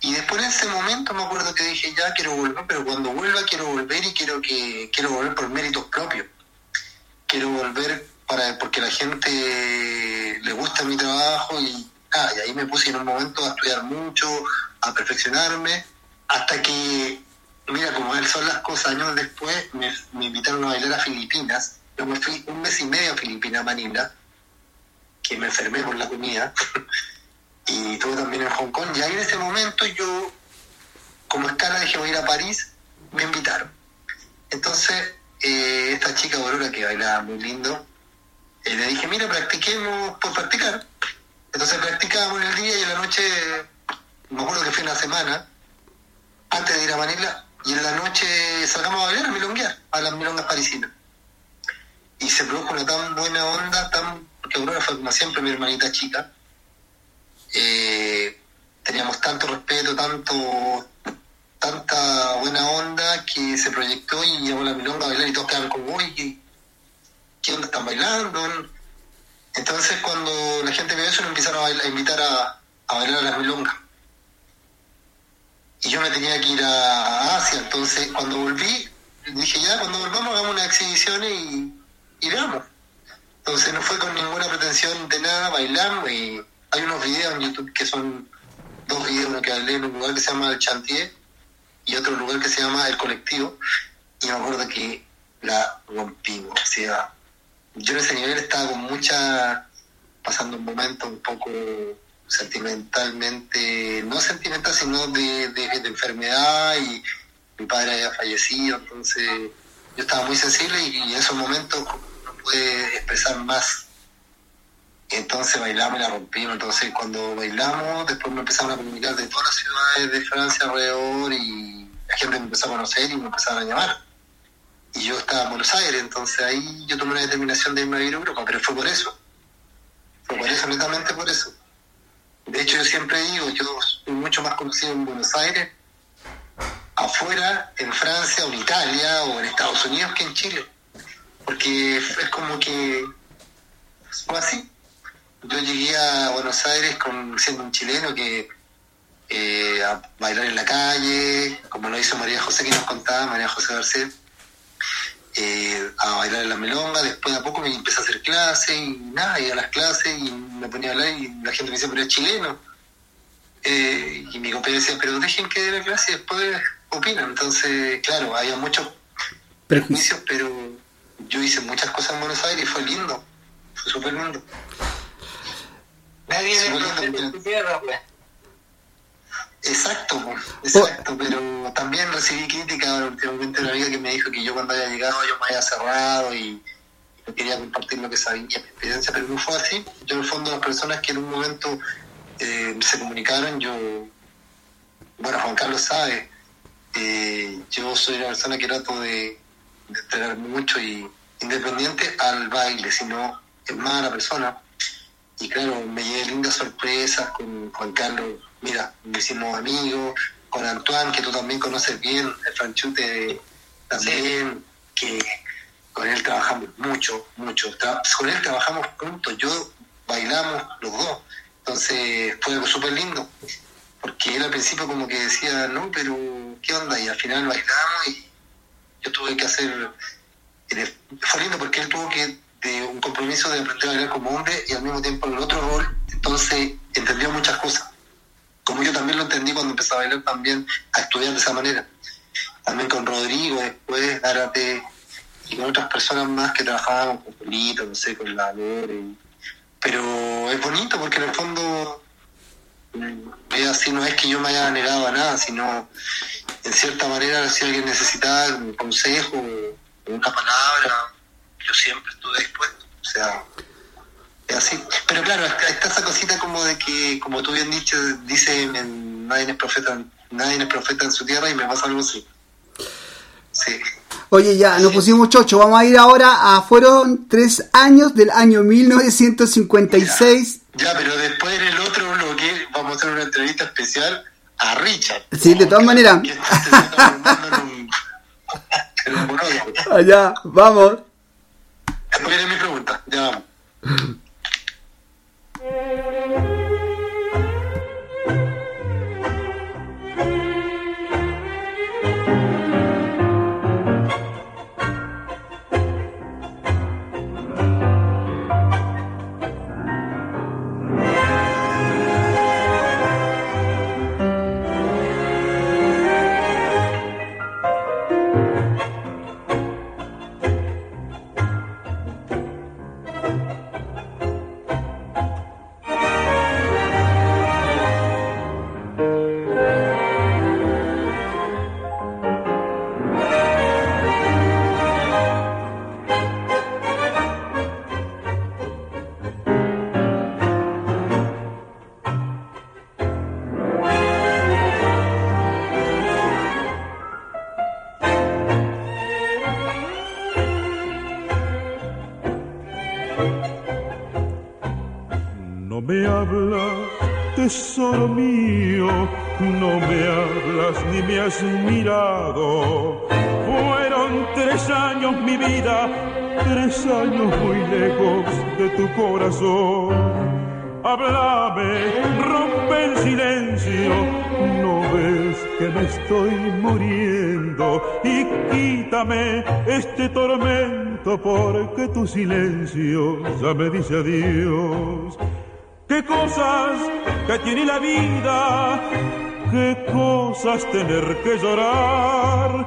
y después en ese momento me acuerdo que dije, ya quiero volver, pero cuando vuelva quiero volver y quiero que quiero volver por méritos propios. Quiero volver para porque la gente le gusta mi trabajo y, ah, y ahí me puse en un momento a estudiar mucho, a perfeccionarme, hasta que, mira, como son las cosas, años después me, me invitaron a bailar a Filipinas. Yo me fui un mes y medio a Filipinas, Manila, que me enfermé por la comida. y estuve también en Hong Kong. Y ahí en ese momento yo, como escala, dije voy a ir a París, me invitaron. Entonces, eh, esta chica Aurora, que bailaba muy lindo, eh, le dije, mira, practiquemos por practicar. Entonces practicábamos en el día y en la noche, me acuerdo que fue una semana, antes de ir a Manila, y en la noche sacamos a bailar, a milonguear, a las milongas parisinas. Y se produjo una tan buena onda, tan porque Aurora fue como siempre mi hermanita chica, eh, teníamos tanto respeto, tanto tanta buena onda que se proyectó y llevó la milonga a bailar y todos quedaron como, uy, ¿qué, onda están bailando? Entonces cuando la gente vio eso nos empezaron a, invitar a, bailar a la milonga. Y yo me tenía que ir a Asia, entonces cuando volví, dije ya, cuando volvamos hagamos unas exhibiciones y, y veamos. Entonces no fue con ninguna pretensión de nada, bailamos y hay unos videos en YouTube que son dos videos, uno que hablé en un lugar que se llama El Chantier y otro lugar que se llama El Colectivo, y me acuerdo que la rompimos. O sea, yo en ese nivel estaba con mucha, pasando un momento un poco sentimentalmente, no sentimental, sino de, de, enfermedad y mi padre había fallecido, entonces yo estaba muy sensible y, y en esos momentos no pude expresar más entonces bailamos y la rompimos. Entonces cuando bailamos, después me empezaron a comunicar de todas las ciudades de Francia alrededor y la gente me empezó a conocer y me empezaron a llamar. Y yo estaba en Buenos Aires, entonces ahí yo tomé la determinación de irme a vivir a Europa, pero fue por eso. Fue por eso, netamente por eso. De hecho, yo siempre digo, yo soy mucho más conocido en Buenos Aires, afuera, en Francia o en Italia o en Estados Unidos que en Chile. Porque es como que fue así yo llegué a Buenos Aires con, siendo un chileno que eh, a bailar en la calle, como lo hizo María José que nos contaba, María José Garcés, eh, a bailar en la melonga, después de a poco me empecé a hacer clases y nada, iba a las clases y me ponía a hablar y la gente me decía, pero es chileno. Eh, y mi compañero decía, pero dejen que dé la clase y después opinan. Entonces, claro, había muchos prejuicios, pero yo hice muchas cosas en Buenos Aires y fue lindo, fue súper lindo. Nadie le tu tierra, pues. Exacto, exacto, pero también recibí crítica últimamente de una amiga que me dijo que yo cuando había llegado yo me había cerrado y, no quería compartir lo que sabía, mi experiencia, pero no fue así. Yo en el fondo las personas que en un momento eh, se comunicaron, yo, bueno, Juan Carlos sabe, eh, yo soy una persona que trato de, de entregar mucho y independiente al baile, sino es más a la persona. Y claro, me llevé lindas sorpresas con Juan Carlos mira, me hicimos amigos, con Antoine, que tú también conoces bien, el franchute también, que con él trabajamos mucho, mucho. con él trabajamos juntos, yo bailamos los dos. Entonces fue algo súper lindo, porque él al principio como que decía, no, pero ¿qué onda? Y al final bailamos y yo tuve que hacer... Fue lindo porque él tuvo que de un compromiso de aprender a bailar como hombre y al mismo tiempo el otro rol, entonces entendió muchas cosas como yo también lo entendí cuando empecé a bailar también, a estudiar de esa manera. También con Rodrigo, después, Árate, y con otras personas más que trabajábamos, con Polito, no sé, con la Lore. Pero es bonito porque en el fondo, es así, no es que yo me haya negado a nada, sino cierta manera, si alguien necesitaba un consejo, una palabra, yo siempre estuve dispuesto. O sea, así. Pero claro, está esa cosita como de que, como tú bien dicho, dice nadie es profeta, nadie es profeta en su tierra y me pasa algo así. Sí. Oye, ya, nos pusimos chocho. Vamos a ir ahora a. Fueron tres años del año 1956. Ya, pero después en el otro bloque vamos a hacer una entrevista especial a Richard. Sí, de todas maneras. Allá, vamos. Viene mi pregunta. Ya vamos. Tu corazón. Háblame, rompe el silencio, no ves que me estoy muriendo y quítame este tormento porque tu silencio ya me dice adiós. Qué cosas que tiene la vida Qué cosas tener que llorar,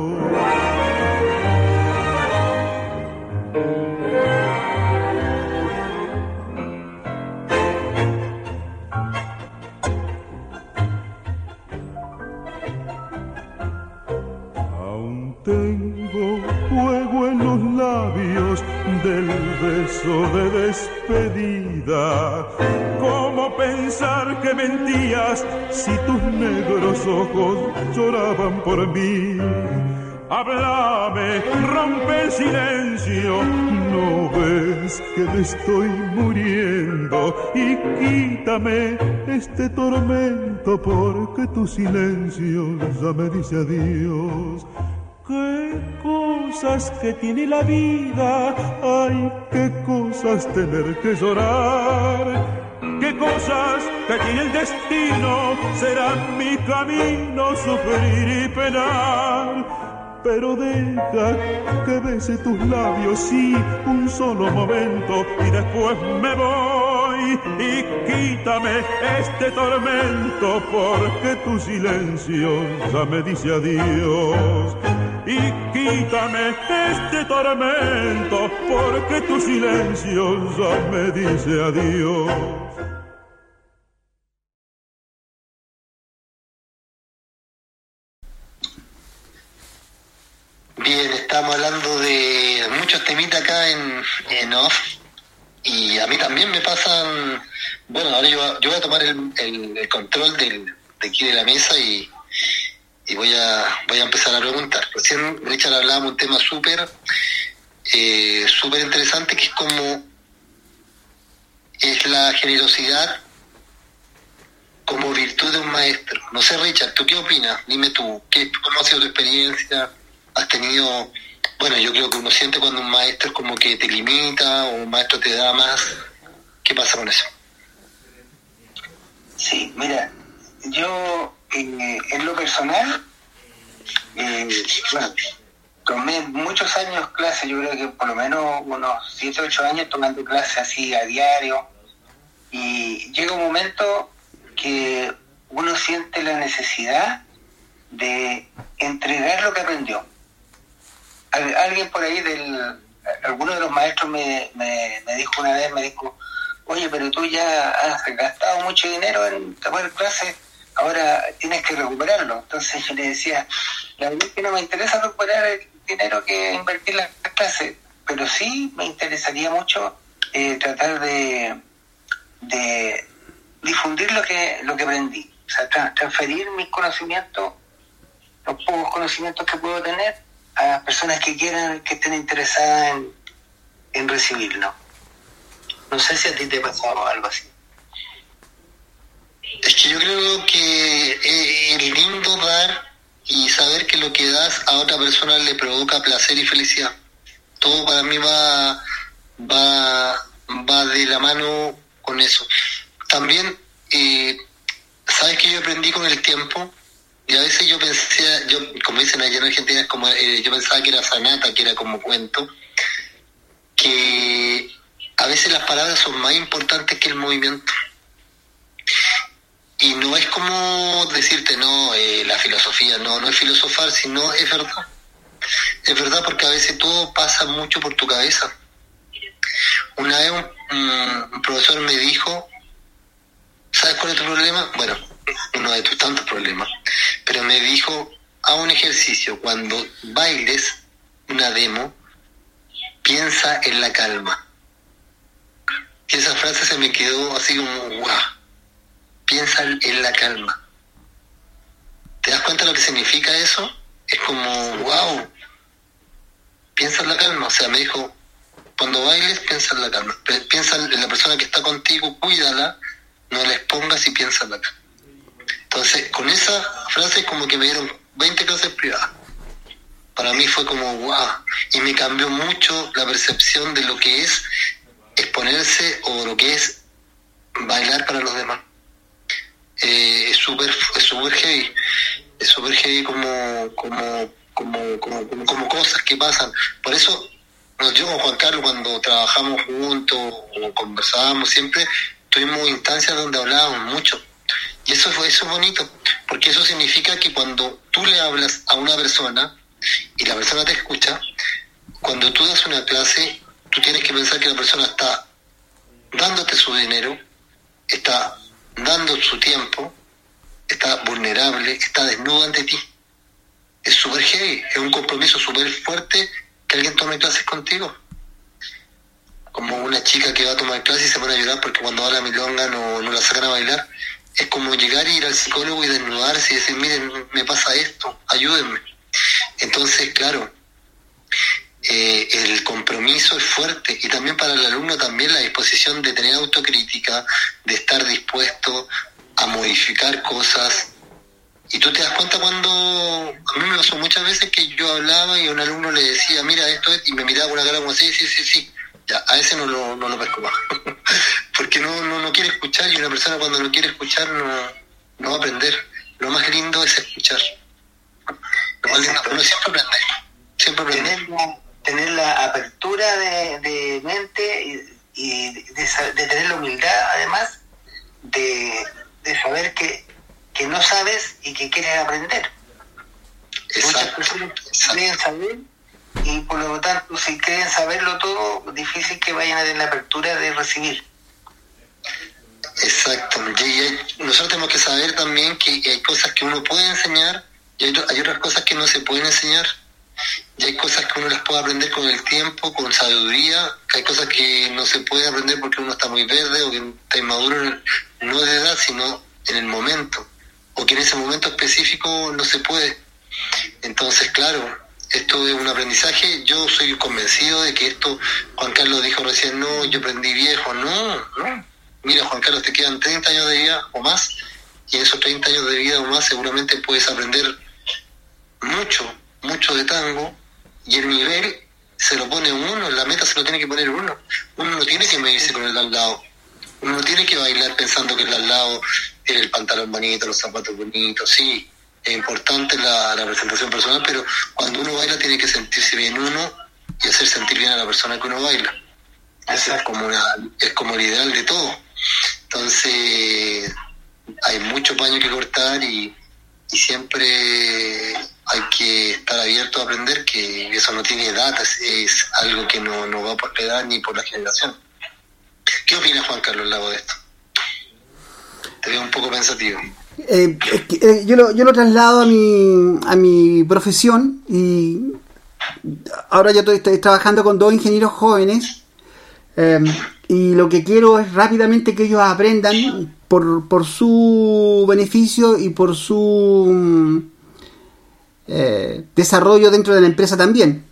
Del beso de despedida. ¿Cómo pensar que mentías si tus negros ojos lloraban por mí? Háblame, rompe el silencio, no ves que me estoy muriendo y quítame este tormento porque tu silencio ya me dice adiós. Qué cosas que tiene la vida, ay, qué cosas tener que llorar, qué cosas que tiene el destino, será mi camino sufrir y penar pero deja que bese tus labios, sí, un solo momento y después me voy y quítame este tormento porque tu silencio ya me dice adiós. Y quítame este tormento porque tu silencio ya me dice adiós. Bien, estamos hablando de muchos temitas acá en, en off y a mí también me pasan, bueno, ahora yo, yo voy a tomar el, el, control de aquí de la mesa y, y, voy a voy a empezar a preguntar. Recién Richard hablábamos un tema súper eh, súper interesante que es como es la generosidad como virtud de un maestro. No sé, Richard, ¿tú qué opinas? Dime tú, ¿qué, ¿cómo ha sido tu experiencia? has tenido, bueno, yo creo que uno siente cuando un maestro es como que te limita o un maestro te da más. ¿Qué pasa con eso? Sí, mira, yo eh, en lo personal, eh, bueno, tomé muchos años clases, yo creo que por lo menos unos 7, 8 años tomando clases así a diario, y llega un momento que uno siente la necesidad de entregar lo que aprendió. Alguien por ahí del alguno de los maestros me, me, dijo una vez me dijo oye pero tú ya has gastado mucho dinero en tomar clases ahora tienes que recuperarlo entonces yo le decía la verdad no me interesa recuperar el dinero que invertir en las clases pero sí me interesaría mucho eh, tratar de, difundir lo que lo que aprendí o sea transferir mis conocimientos los pocos conocimientos que puedo tener a personas que quieran, que estén interesadas en, en recibirlo. No sé si a ti te ha pasado algo así. Es que yo creo que es lindo dar y saber que lo que das a otra persona le provoca placer y felicidad. Todo para mí va, va, va de la mano con eso. También, eh, ¿sabes que yo aprendí con el tiempo? Y a veces yo pensé, yo, como dicen allá en Argentina, es como, eh, yo pensaba que era sanata, que era como cuento, que a veces las palabras son más importantes que el movimiento. Y no es como decirte, no, eh, la filosofía, no, no es filosofar, sino es verdad. Es verdad porque a veces todo pasa mucho por tu cabeza. Una vez un profesor me dijo, ¿sabes cuál es tu problema? Bueno, uno de tus tantos problemas, pero me dijo, a un ejercicio, cuando bailes una demo, piensa en la calma. Y esa frase se me quedó así como, guau, piensa en la calma. ¿Te das cuenta de lo que significa eso? Es como, wow, piensa en la calma. O sea, me dijo, cuando bailes, piensa en la calma. Piensa en la persona que está contigo, cuídala, no la expongas y piensa en la calma. Entonces, con esa frase como que me dieron 20 clases privadas. Para mí fue como, wow, y me cambió mucho la percepción de lo que es exponerse o lo que es bailar para los demás. Eh, es súper super heavy, es súper heavy como, como, como, como, como, cosas que pasan. Por eso, yo con Juan Carlos, cuando trabajamos juntos o conversábamos siempre, tuvimos instancias donde hablábamos mucho y eso, eso es bonito, porque eso significa que cuando tú le hablas a una persona y la persona te escucha, cuando tú das una clase, tú tienes que pensar que la persona está dándote su dinero, está dando su tiempo, está vulnerable, está desnudo ante ti. Es súper heavy, es un compromiso súper fuerte que alguien tome clases contigo. Como una chica que va a tomar clases y se pone a llorar porque cuando va a la milonga no, no la sacan a bailar es como llegar y ir al psicólogo y desnudarse y decir, miren, me pasa esto, ayúdenme. Entonces, claro, eh, el compromiso es fuerte y también para el alumno también la disposición de tener autocrítica, de estar dispuesto a modificar cosas. Y tú te das cuenta cuando, a mí me pasó muchas veces que yo hablaba y a un alumno le decía, mira, esto es, y me miraba con una cara como, sí, sí, sí, sí, ya, a ese no lo, no lo pesco más. porque no, no, no quiere escuchar y una persona cuando no quiere escuchar no, no va a aprender. Lo más lindo es escuchar. Lo más lindo, uno siempre aprende. Siempre aprende. Tener la, apertura de, de mente y, y de, de tener la humildad, además, de, de saber que, que no sabes y que quieres aprender. Muchas personas creen saber y por lo tanto, si creen saberlo todo, difícil que vayan a tener la apertura de recibir. Exacto. Y hay- nosotros tenemos que saber también que hay cosas que uno puede enseñar y hay, hay otras cosas que no se pueden enseñar. Y hay cosas que uno las puede aprender con el tiempo, con sabiduría. Hay cosas que no se pueden aprender porque uno está muy verde o que está inmaduro, no de edad, sino en el momento. O que en ese momento específico no se puede. Entonces, claro, esto es un aprendizaje. Yo soy convencido de que esto, Juan Carlos dijo recién, no, yo aprendí viejo. No, no. Mira, Juan Carlos, te quedan 30 años de vida o más. Y en esos 30 años de vida o más seguramente puedes aprender mucho, mucho de tango. Y el nivel se lo pone uno, la meta se lo tiene que poner uno. Uno no tiene que medirse con el al lado. Uno no tiene que bailar pensando que el al lado tiene el pantalón bonito, los zapatos bonitos. Sí, es importante la, la presentación personal, pero cuando uno baila tiene que sentirse bien uno y hacer sentir bien a la persona que uno baila. Eso es como, una, es como el ideal de todo. Entonces, hay mucho paño que cortar y siempre hay que estar abierto a aprender que eso no tiene edad, es, algo que no, no va por la edad ni por la generación. ¿Qué opina Juan Carlos Lago de esto? Te veo un poco pensativo. Eh, eh, yo, lo, yo lo traslado a mi, a mi profesión y ahora yo estoy, trabajando con dos ingenieros jóvenes eh, y lo que quiero es rápidamente que ellos aprendan por, por su beneficio y por su mm, eh, desarrollo dentro de la empresa también.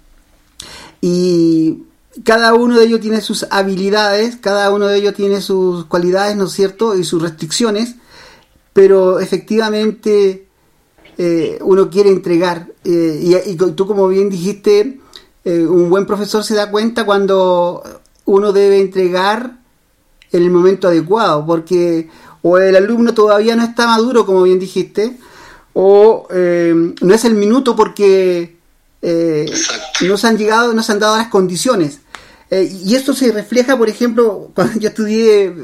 Y cada uno de ellos tiene sus habilidades, cada uno de ellos tiene sus cualidades, ¿no es cierto? Y sus restricciones, pero efectivamente eh, uno quiere entregar. Eh, y, tú, como bien dijiste, un buen profesor se da cuenta cuando uno debe entregar en el momento adecuado, porque o el alumno todavía no está maduro, como bien dijiste, o eh, no es el minuto porque eh, no se han llegado, no se han dado las condiciones. Eh, y esto se refleja, por ejemplo, cuando yo estudié,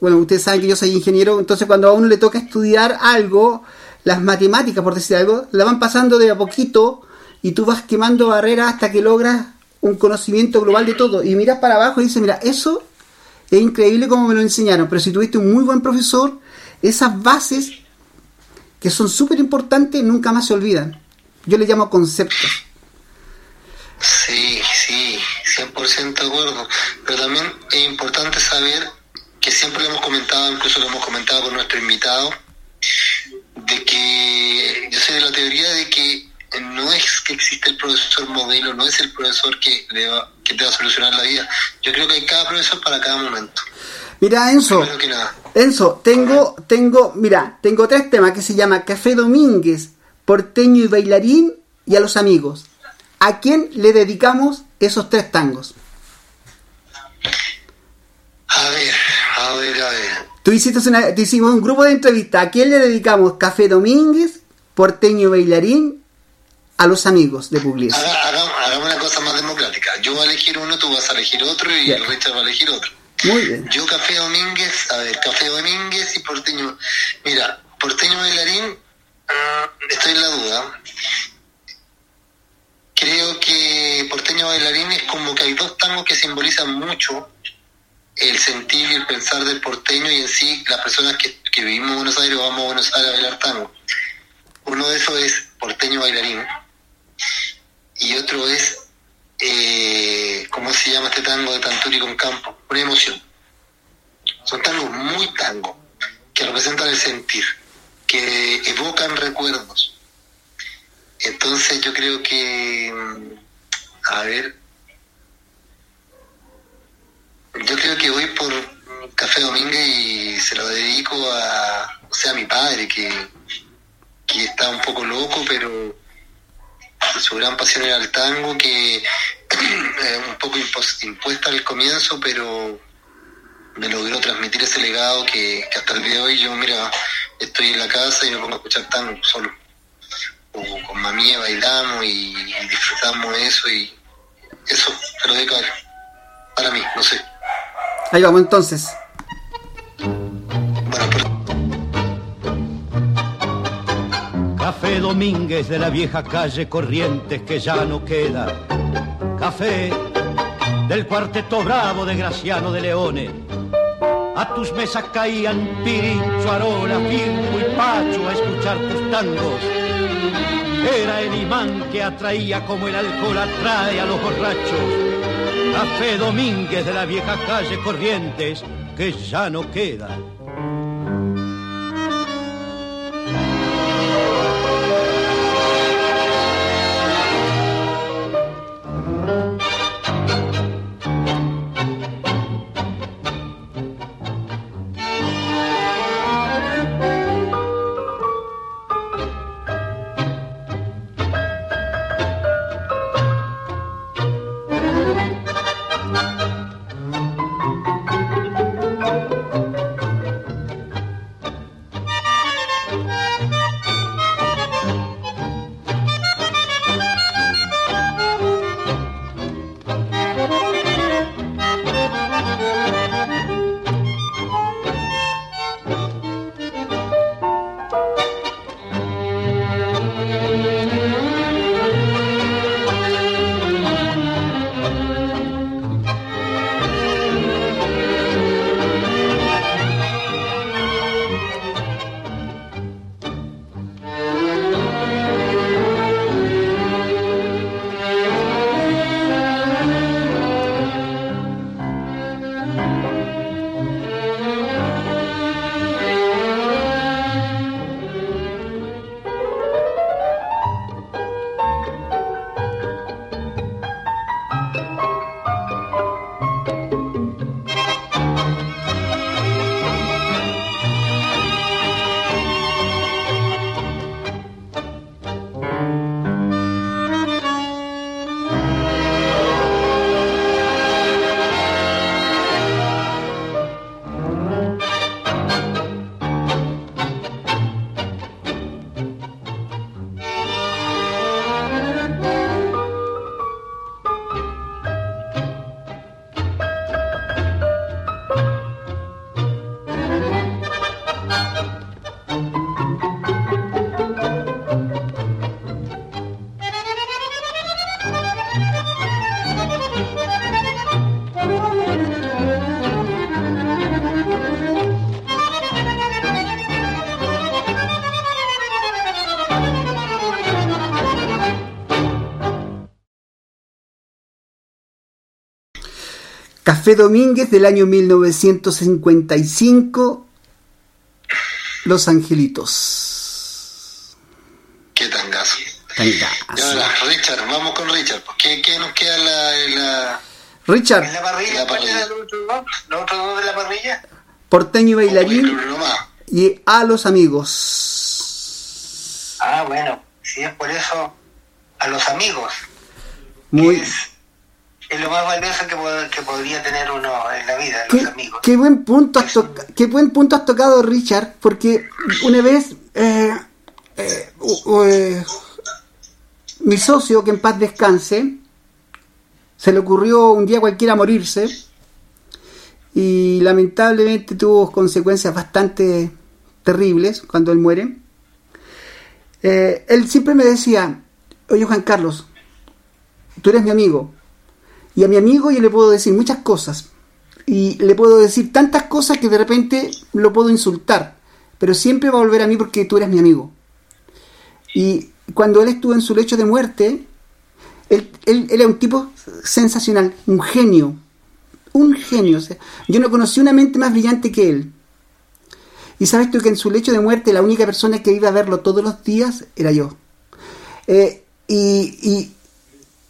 bueno, ustedes saben que yo soy ingeniero, entonces cuando a uno le toca estudiar algo, las matemáticas, por decir algo, la van pasando de a poquito y tú vas quemando barreras hasta que logras un conocimiento global de todo. Y miras para abajo y dices, mira, eso es increíble como me lo enseñaron, pero si tuviste un muy buen profesor, esas bases que son súper importantes nunca más se olvidan. Yo le llamo conceptos. Sí, sí, 100% de acuerdo. Pero también es importante saber que siempre lo hemos comentado, incluso lo hemos comentado con nuestro invitado, de que yo soy de la teoría de que no es que existe el profesor modelo, no es el profesor que, le va, que te va a solucionar la vida. Yo creo que hay cada profesor para cada momento. Mira, Enzo, que nada. Enzo, tengo, tengo, mira, tengo tres temas que se llama Café Domínguez, Porteño y Bailarín y a los amigos. ¿A quién le dedicamos esos tres tangos? A ver, a ver, a ver. Tú hiciste una, te hicimos un grupo de entrevistas. ¿A quién le dedicamos Café Domínguez, Porteño y Bailarín? A los amigos de Pugliese. Haga- Hagamos, una cosa más democrática. Yo voy a elegir uno, tú vas a elegir otro y el Richard va a elegir otro. Muy bien. Yo Café Domínguez, a ver, Café Domínguez y Porteño. Mira, Porteño Bailarín, ah, estoy en la duda. Creo que Porteño Bailarín es como que hay dos tangos que simbolizan mucho el sentir y el pensar del porteño y en sí las personas que, que vivimos en Buenos Aires o vamos a Buenos Aires a bailar tango. Uno de esos es Porteño Bailarín y otro es, eh, ¿cómo se llama este tango de Tanturi con Campo? Una emoción. Son tangos muy tango, que representan el sentir, que evocan recuerdos. Entonces yo creo que, mm, a ver, yo creo que voy por Café Domínguez y se lo dedico a, o sea, a mi padre, que, que está un poco loco, pero su gran pasión era el tango, que eh, un poco impuesta al comienzo, pero me logró transmitir ese legado que, hasta el día de hoy yo, mira, estoy en la casa y me pongo a escuchar tan solo. O con mami bailamos y, disfrutamos eso y eso te lo dejo para mí, no sé. Ahí vamos entonces. Café Domínguez de la vieja calle Corrientes que ya no queda. Café del cuarteto bravo de Graciano de Leone. A tus mesas caían Pirincho, Arola, Firmo y Pacho a escuchar tus tangos. Era el imán que atraía como el alcohol atrae a los borrachos. Café Domínguez de la vieja calle Corrientes que ya no queda. Café Domínguez del año 1955, Los Angelitos. Qué tangazo. Tangazo. Richard, vamos con Richard. ¿Qué, qué nos queda en la, Richard. ¿En la parrilla? ¿Cuál es los otros dos? ¿Los otros dos de la parrilla? Porteño y bailarín. Y a los amigos. Ah, bueno, si es por eso, a los amigos. Muy es lo más valioso que, podría tener uno en la vida, los amigos. Qué buen, punto has qué buen punto has tocado, Richard, porque una vez eh, eh, eh, mi socio, que en paz descanse, se le ocurrió un día cualquiera morirse y lamentablemente tuvo consecuencias bastante terribles cuando él muere. él siempre me decía, oye Juan Carlos, tú eres mi amigo, y a mi amigo yo le puedo decir muchas cosas. Y le puedo decir tantas cosas que de repente lo puedo insultar. Pero siempre va a volver a mí porque tú eres mi amigo. Y cuando él estuvo en su lecho de muerte, él, él, era un tipo sensacional, un genio. Un genio. Yo no conocí una mente más brillante que él. Y sabes tú que en su lecho de muerte la única persona que iba a verlo todos los días era yo. Eh, y,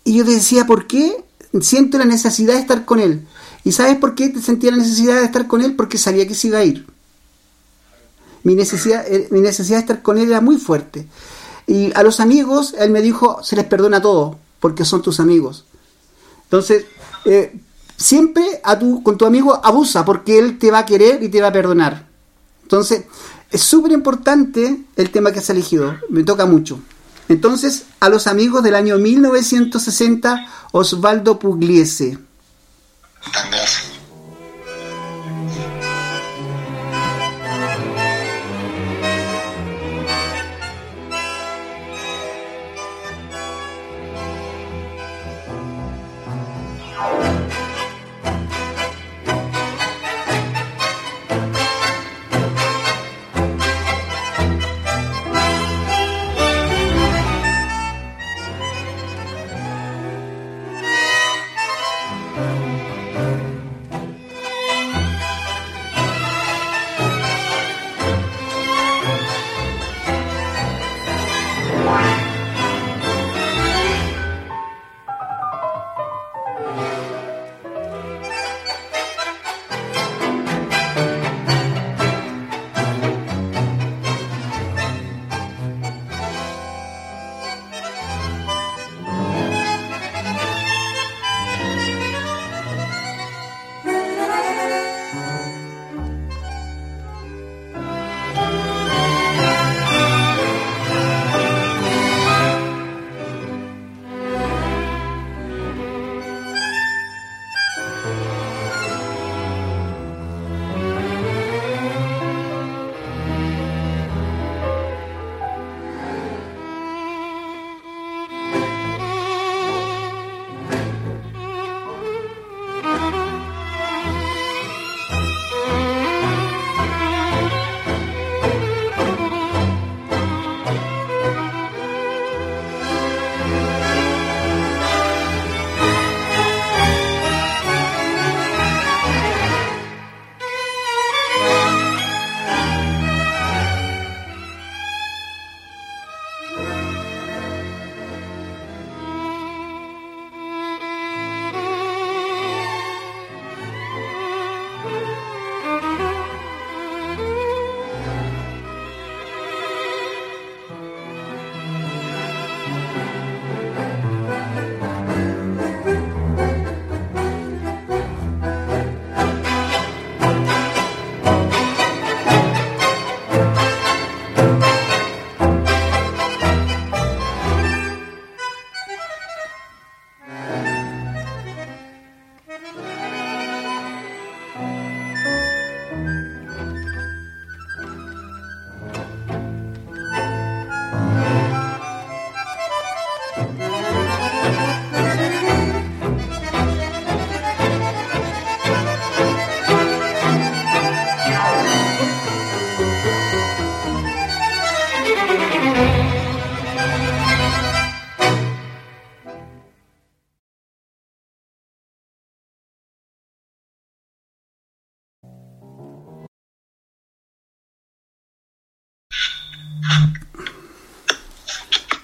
y yo decía, ¿por qué? Siento la necesidad de estar con él. ¿Y sabes por qué sentía la necesidad de estar con él? Porque sabía que se iba a ir. Mi necesidad, eh, mi necesidad de estar con él era muy fuerte. Y a los amigos, él me dijo, se les perdona todo, porque son tus amigos. Entonces, eh, siempre a tu, con tu amigo abusa porque él te va a querer y te va a perdonar. Entonces, es súper importante el tema que has elegido, me toca mucho. Entonces, a los amigos del año 1960, Osvaldo Pugliese.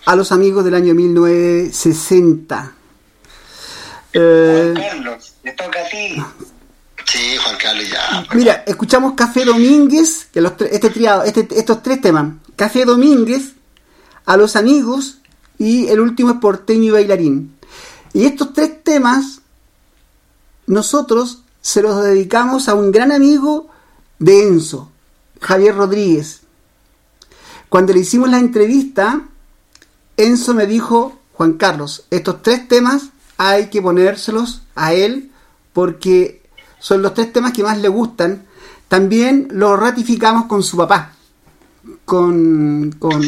A los amigos del año 1960. Eh, Juan Carlos, le toca a ti. Sí, Juan Carlos, ya. Mira, escuchamos Café Domínguez, que los, este triado, este, estos tres temas. Café Domínguez, a los amigos y el último es Porteño y Bailarín. Y estos tres temas, nosotros se los dedicamos a un gran amigo de Enzo, Javier Rodríguez. Cuando le hicimos la entrevista, Enzo me dijo, Juan Carlos, estos tres temas hay que ponérselos a él porque son los tres temas que más le gustan. También lo ratificamos con su papá, con, con,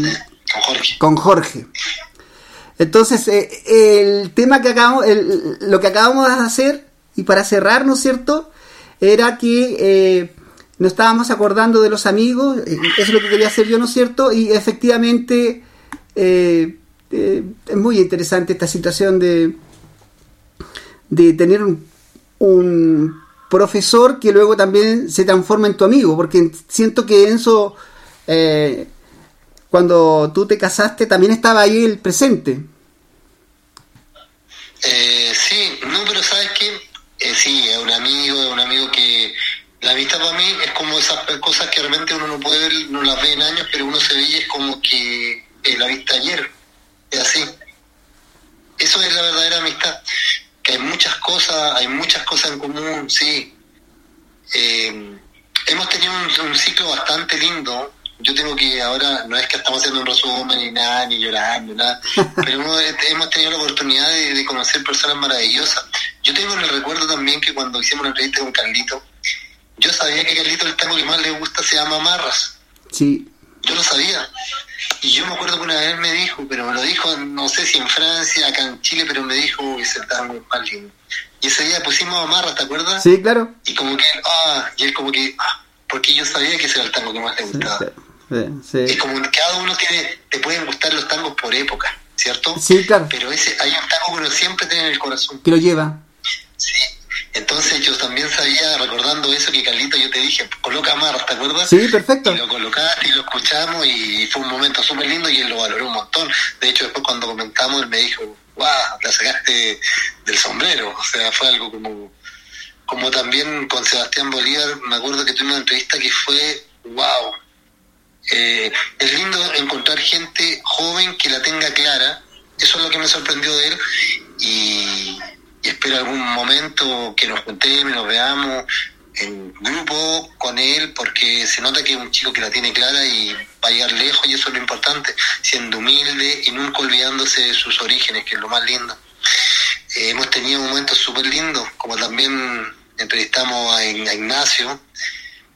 con Jorge. Entonces, eh, el tema que acabamos, lo que acabamos de hacer, y para cerrar, ¿no es cierto?, era que eh, nos estábamos acordando de los amigos, eh, eso es lo que quería hacer yo, ¿no es cierto? Y efectivamente eh, eh, es muy interesante esta situación de, de tener un, profesor que luego también se transforma en tu amigo, porque siento que Enzo, eh, cuando tú te casaste, también estaba ahí el presente. sí, no, pero sabes que sí, es un amigo, es un amigo que la vista para mí es como esas cosas que realmente uno no puede ver, no las ve en años, pero uno se ve y es como que la vista ayer. Es así. Eso es la verdadera amistad. Que hay muchas cosas, hay muchas cosas en común, sí. Eh, hemos tenido un, ciclo bastante lindo. Yo tengo que ahora, no es que estamos haciendo un resumen ni nada, ni llorando, nada, pero hemos, tenido la oportunidad de, conocer personas maravillosas. Yo tengo en el recuerdo también que cuando hicimos una entrevista con Carlito, yo sabía que Carlito el tango que más le gusta se llama Marras. Sí. Yo lo sabía. Y yo me acuerdo que una vez me dijo, pero me lo dijo, no sé si en Francia, acá en Chile, pero me dijo que se estaba muy mal Y ese día pusimos amarras, ¿te acuerdas? Sí, claro. Y como que, ah, y él como que, ah, porque yo sabía que ese era el tango que más le gustaba. Sí, Es como que cada uno tiene, te pueden gustar los tangos por época, ¿cierto? Sí, claro. Pero ese, hay un tango que uno siempre tiene en el corazón. Que lo lleva. Sí, entonces yo también sabía, recordando eso que Carlito yo te dije, coloca amarras, ¿te acuerdas? Sí, perfecto. Y lo colocaste y lo escuchamos y fue un momento súper lindo y él lo valoró un montón. De hecho, después cuando comentamos, él me dijo, wow, la sacaste del sombrero. O sea, fue algo como, como también con Sebastián Bolívar, me acuerdo que tuve una entrevista que fue, wow. Eh, es lindo encontrar gente joven que la tenga clara. Eso es lo que me sorprendió de él. Y, y espero algún momento que nos juntemos, nos veamos en grupo con él, porque se nota que es un chico que la tiene clara y va a llegar lejos, y eso es lo importante, siendo humilde y nunca olvidándose de sus orígenes, que es lo más lindo. Eh, hemos tenido momentos súper lindos, como también entrevistamos a Ignacio,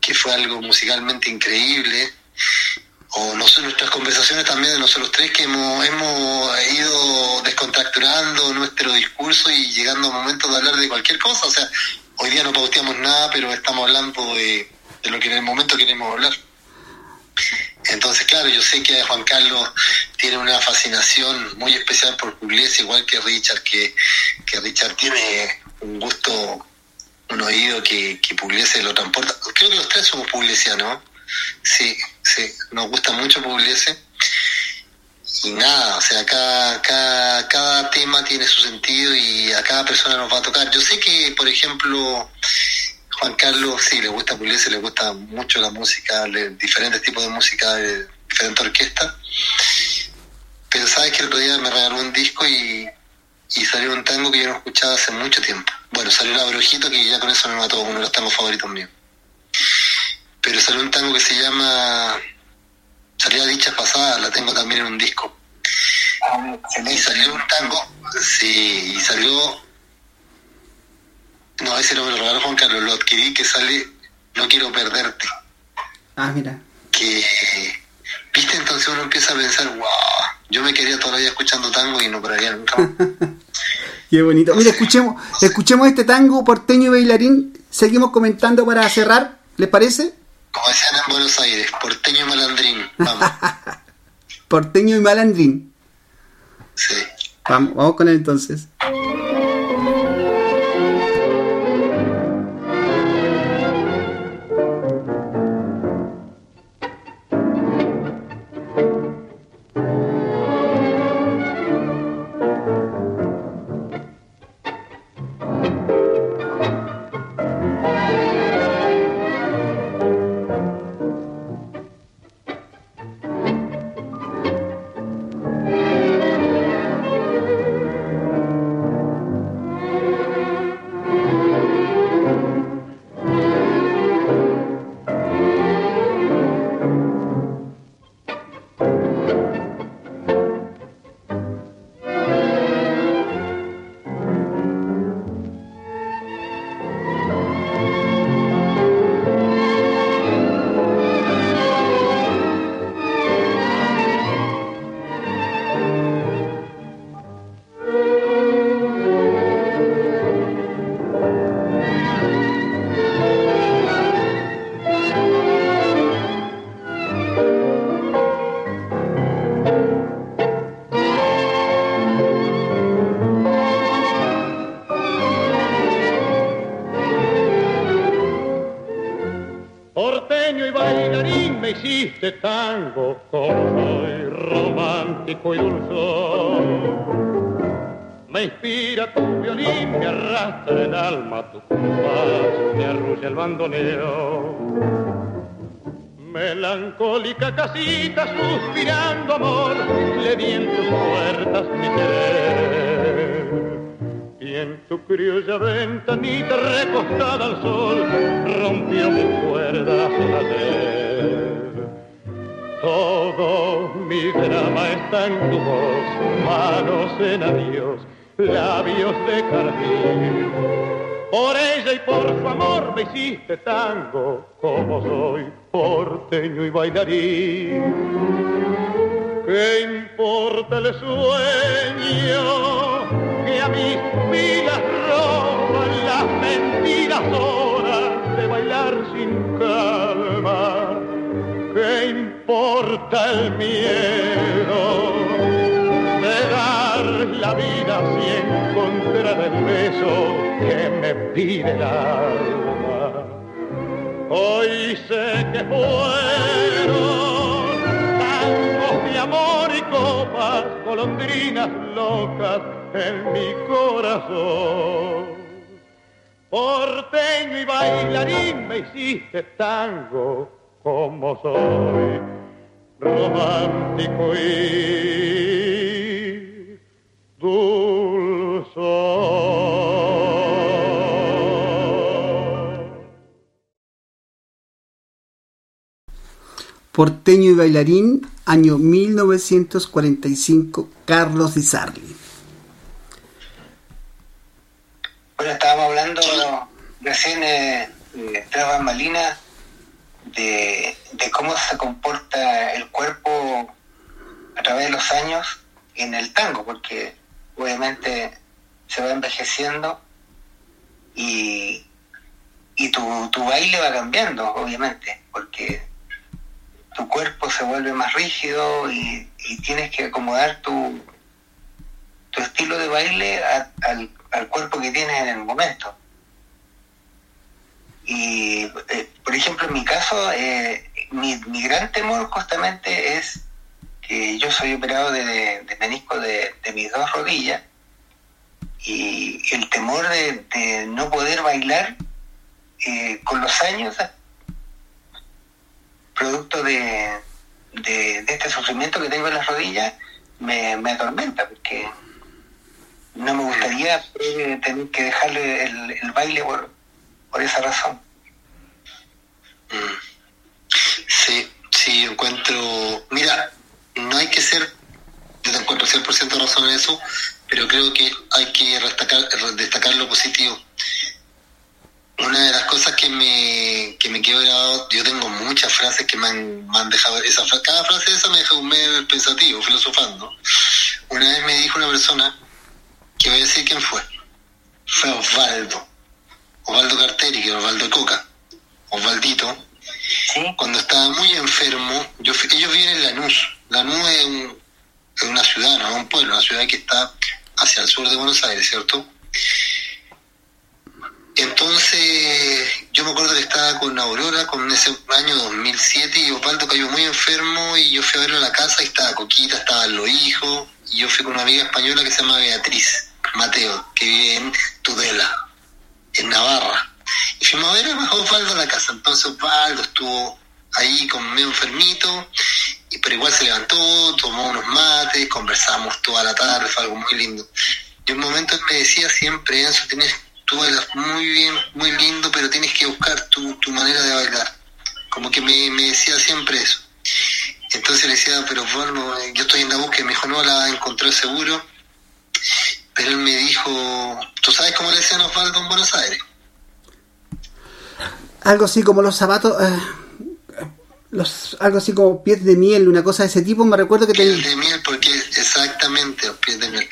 que fue algo musicalmente increíble o no sé, nuestras conversaciones también de nosotros tres que hemos, hemos ido descontracturando nuestro discurso y llegando a momentos de hablar de cualquier cosa. O sea, hoy día no pauteamos nada, pero estamos hablando de, lo que en el momento queremos hablar. Entonces, claro, yo sé que Juan Carlos tiene una fascinación muy especial por Pugliese, igual que Richard, que, Richard tiene un gusto, un oído que, que Pugliese lo transporta. Creo que los tres somos puglesianos, Sí, sí, nos gusta mucho Pugliese. Y nada, o sea, cada, cada, cada tema tiene su sentido y a cada persona nos va a tocar. Yo sé que, por ejemplo, Juan Carlos sí le gusta Pugliese, le gusta mucho la música, diferentes tipos de música diferentes orquestas. Pero sabes que el otro día me regaló un disco y, y salió un tango que yo no escuchaba hace mucho tiempo. Bueno, salió la Brujito que ya con eso me mató, uno de los tangos favoritos míos pero salió un tango que se llama Salía Dichas Pasadas, la tengo también en un disco. y salió un tango, sí, y salió. No, ese no me lo regaló Juan Carlos, lo adquirí que sale No quiero perderte. Ah, mira. Que, viste, entonces uno empieza a pensar, wow, yo me quería todavía escuchando tango y no pararía nunca Qué bonito. Mira, escuchemos, escuchemos este tango porteño y bailarín. Seguimos comentando para cerrar, ¿les parece? Como decían en Buenos Aires, porteño y malandrín. Vamos. porteño y malandrín. Sí. Vamos, vamos con él entonces. Melancólica casita suspirando amor, le di en tus puertas mi querer. Y en tu criolla ventanita recostada al sol rompió mis cuerdas ayer. Todo mi drama está en tu voz, manos en adiós, labios de jardín. Por ella y por su amor me hiciste tango, como soy porteño y bailarín. ¿Qué importa el sueño que a mis vidas roban las mentiras horas de bailar sin calma? ¿Qué importa el miedo de dar la vida si encontrar el beso que me pide el alma? Hoy sé que fueron de amor y copas, golondrinas locas en mi corazón. Porteño y bailarín me hiciste tango como soy, romántico y dulce. Porteño y bailarín, año 1945, Carlos Di Sarli. Bueno, estábamos hablando recién eh, tras Malina de, de cómo se comporta el cuerpo a través de los años en el tango, porque obviamente se va envejeciendo y, y tu, tu baile va cambiando, obviamente, porque tu cuerpo se vuelve más rígido y, tienes que acomodar tu, tu estilo de baile al, al, cuerpo que tienes en el momento. Y, eh, por ejemplo, en mi caso, eh, mi, mi, gran temor justamente es que yo soy operado de, de menisco de, mis dos rodillas y el temor de, de no poder bailar eh, con los años producto de, de, este sufrimiento que tengo en las rodillas, me, me atormenta, porque no me gustaría tener que dejarle el, el baile por, por, esa razón. Mm. Sí, sí, encuentro... Mira, no hay que ser, yo te encuentro 100% razón en eso, pero creo que hay que destacar, destacar lo positivo una de las cosas que me, que me quedó grabado, yo tengo muchas frases que me han, dejado, esa, cada frase de esa me dejó un medio pensativo, filosofando. Una vez me dijo una persona, que voy a decir quién fue, fue Osvaldo, Osvaldo Carteri, que Osvaldo Coca, Osvaldito, cuando estaba muy enfermo, yo, ellos viven en Lanús, Lanús es, un, es una ciudad, no es un pueblo, una ciudad que está hacia el sur de Buenos Aires, ¿cierto? Entonces, yo me acuerdo que estaba con Aurora, con ese año 2007, y Osvaldo cayó muy enfermo, y yo fui a verlo a la casa, y estaba Coquita, estaban los hijos, y yo fui con una amiga española que se llama Beatriz Mateo, que vive en Tudela, en Navarra. Y fuimos a ver a Osvaldo a la casa. Entonces Osvaldo estuvo ahí con medio enfermito, y, pero igual se levantó, tomó unos mates, conversamos toda la tarde, fue algo muy lindo. Y un momento él me decía siempre, Enzo, tienes tú bailas muy bien, muy lindo, pero tienes que buscar tu, tu manera de bailar. Como que me, me, decía siempre eso. Entonces le decía, pero bueno, yo estoy en la búsqueda, me dijo, no, la encontré seguro. Pero él me dijo, ¿tú sabes cómo le decían a Osvaldo en Buenos Aires? Algo así como los zapatos, eh, los, algo así como pies de miel, una cosa de ese tipo, me recuerdo que pies de miel, porque exactamente, pies de miel,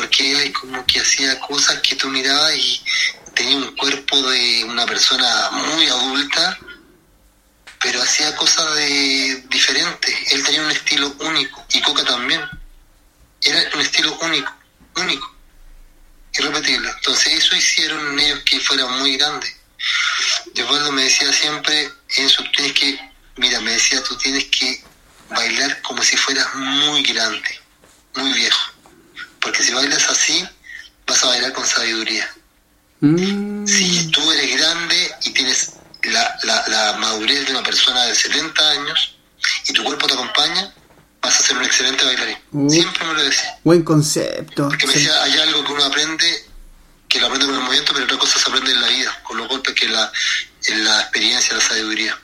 porque él como que hacía cosas que tú mirabas y tenía un cuerpo de una persona muy adulta, pero hacía cosas de diferentes. Él tenía un estilo único y Coca también. Era un estilo único, único, irrepetible. Entonces eso hicieron ellos que fueran muy grandes. Osvaldo me decía siempre, eso tienes que mira, me decía, tú tienes que bailar como si fueras muy grande, muy viejo. Porque si bailas así, vas a bailar con sabiduría. Mm. Si tú eres grande y tienes la, la, madurez de una persona de 70 años y tu cuerpo te acompaña, vas a ser un excelente bailarín. Siempre me lo decía. Buen concepto. Porque me decía, hay algo que uno aprende que lo aprende con el movimiento, pero otra cosa se aprende en la vida, con los golpes que la, en la experiencia, la sabiduría.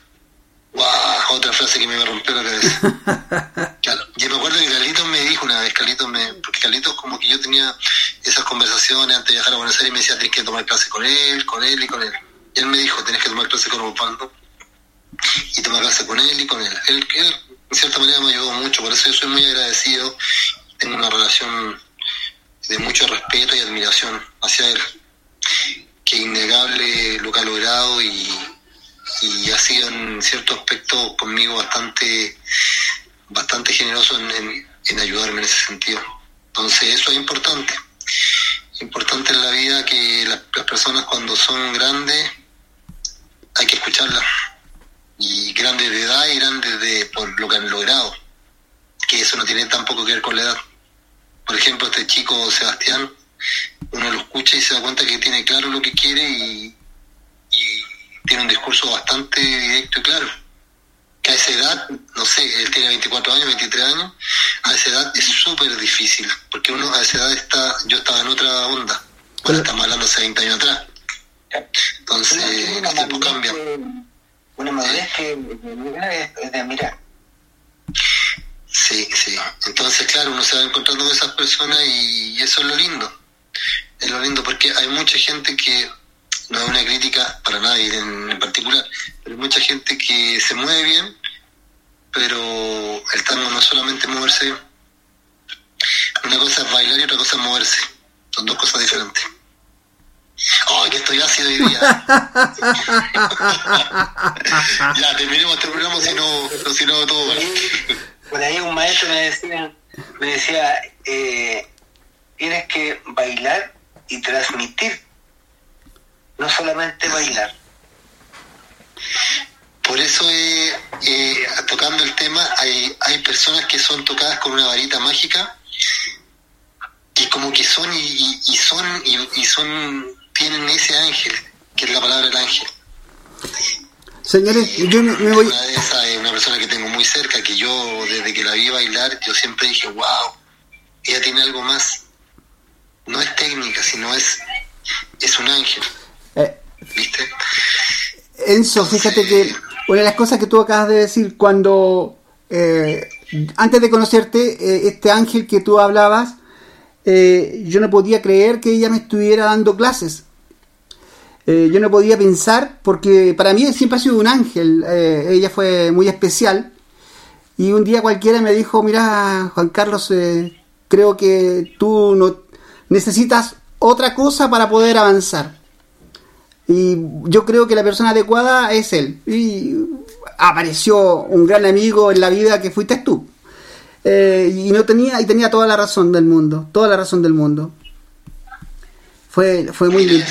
¡Wow! Otra frase que me rompió la cabeza. claro. Yo me acuerdo que Carlitos me dijo una vez, Carlitos me, porque Carlitos como que yo tenía esas conversaciones antes de viajar a Buenos Aires y me decía, tienes que tomar clase con él, con él y con él. Y él me dijo, tienes que tomar clase con Osvaldo y tomar clase con él y con él. él. Él, en cierta manera me ayudó mucho, por eso yo soy muy agradecido, tengo una relación de mucho respeto y admiración hacia él, que innegable lo que ha logrado y y ha sido en cierto aspecto conmigo bastante bastante generoso en, en, ayudarme en ese sentido. Entonces eso es importante. Importante en la vida que las, personas cuando son grandes hay que escucharlas. Y grandes de edad y grandes de por lo que han logrado. Que eso no tiene tampoco que ver con la edad. Por ejemplo, este chico Sebastián, uno lo escucha y se da cuenta que tiene claro lo que quiere y tiene un discurso bastante directo y claro. Que a esa edad, no sé, él tiene 24 años, 23 años, a esa edad es súper difícil, porque uno a esa edad está, yo estaba en otra onda, bueno, estamos hablando hace 20 años atrás. Entonces, el tiempo cambia. Una madurez que es de admirar. Sí, sí. Entonces, claro, uno se va encontrando con esas personas y eso es lo lindo. Es lo lindo porque hay mucha gente que no es una crítica para nadie en, particular, pero hay mucha gente que se mueve bien, pero el tango no solamente moverse. Una cosa es bailar y otra cosa es moverse. Son dos cosas diferentes. ¡Ay, que estoy ácido hoy día! ya, terminemos este programa, si no, si no todo Por ahí un maestro me decía, me decía eh, tienes que bailar y transmitir no solamente bailar. Por eso, eh, eh, tocando el tema, hay, hay personas que son tocadas con una varita mágica que como que son y, y son y, son tienen ese ángel, que es la palabra del ángel. Señores, yo me, voy... Una de esas es una persona que tengo muy cerca, que yo desde que la vi bailar, yo siempre dije, wow, ella tiene algo más. No es técnica, sino es, es un ángel. Eh, Enzo, fíjate que una de las cosas que tú acabas de decir, cuando eh, antes de conocerte, eh, este ángel que tú hablabas, yo no podía creer que ella me estuviera dando clases. yo no podía pensar, porque para mí siempre ha sido un ángel, ella fue muy especial. Y un día cualquiera me dijo, mira, Juan Carlos, creo que tú no necesitas otra cosa para poder avanzar. Y yo creo que la persona adecuada es él. Y apareció un gran amigo en la vida que fuiste tú. Eh, y no tenía, y tenía toda la razón del mundo, toda la razón del mundo. Fue, fue muy lindo.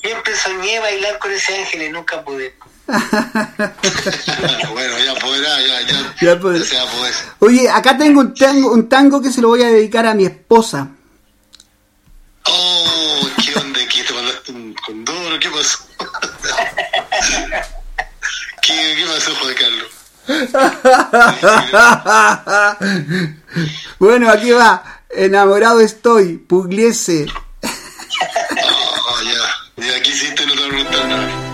Siempre soñé bailar con ese ángel y nunca pude. bueno, ya podrá, ya, ya, ya, podrá. Oye, acá tengo un tango, un tango que se lo voy a dedicar a mi esposa. Oh, qué onda, que te mandaste un condoro, ¿qué pasó? ¿Qué, ¿Qué pasó, Juan Carlos? bueno, aquí va. Enamorado estoy, Pugliese. oh, ya. Y aquí sí te lo voy a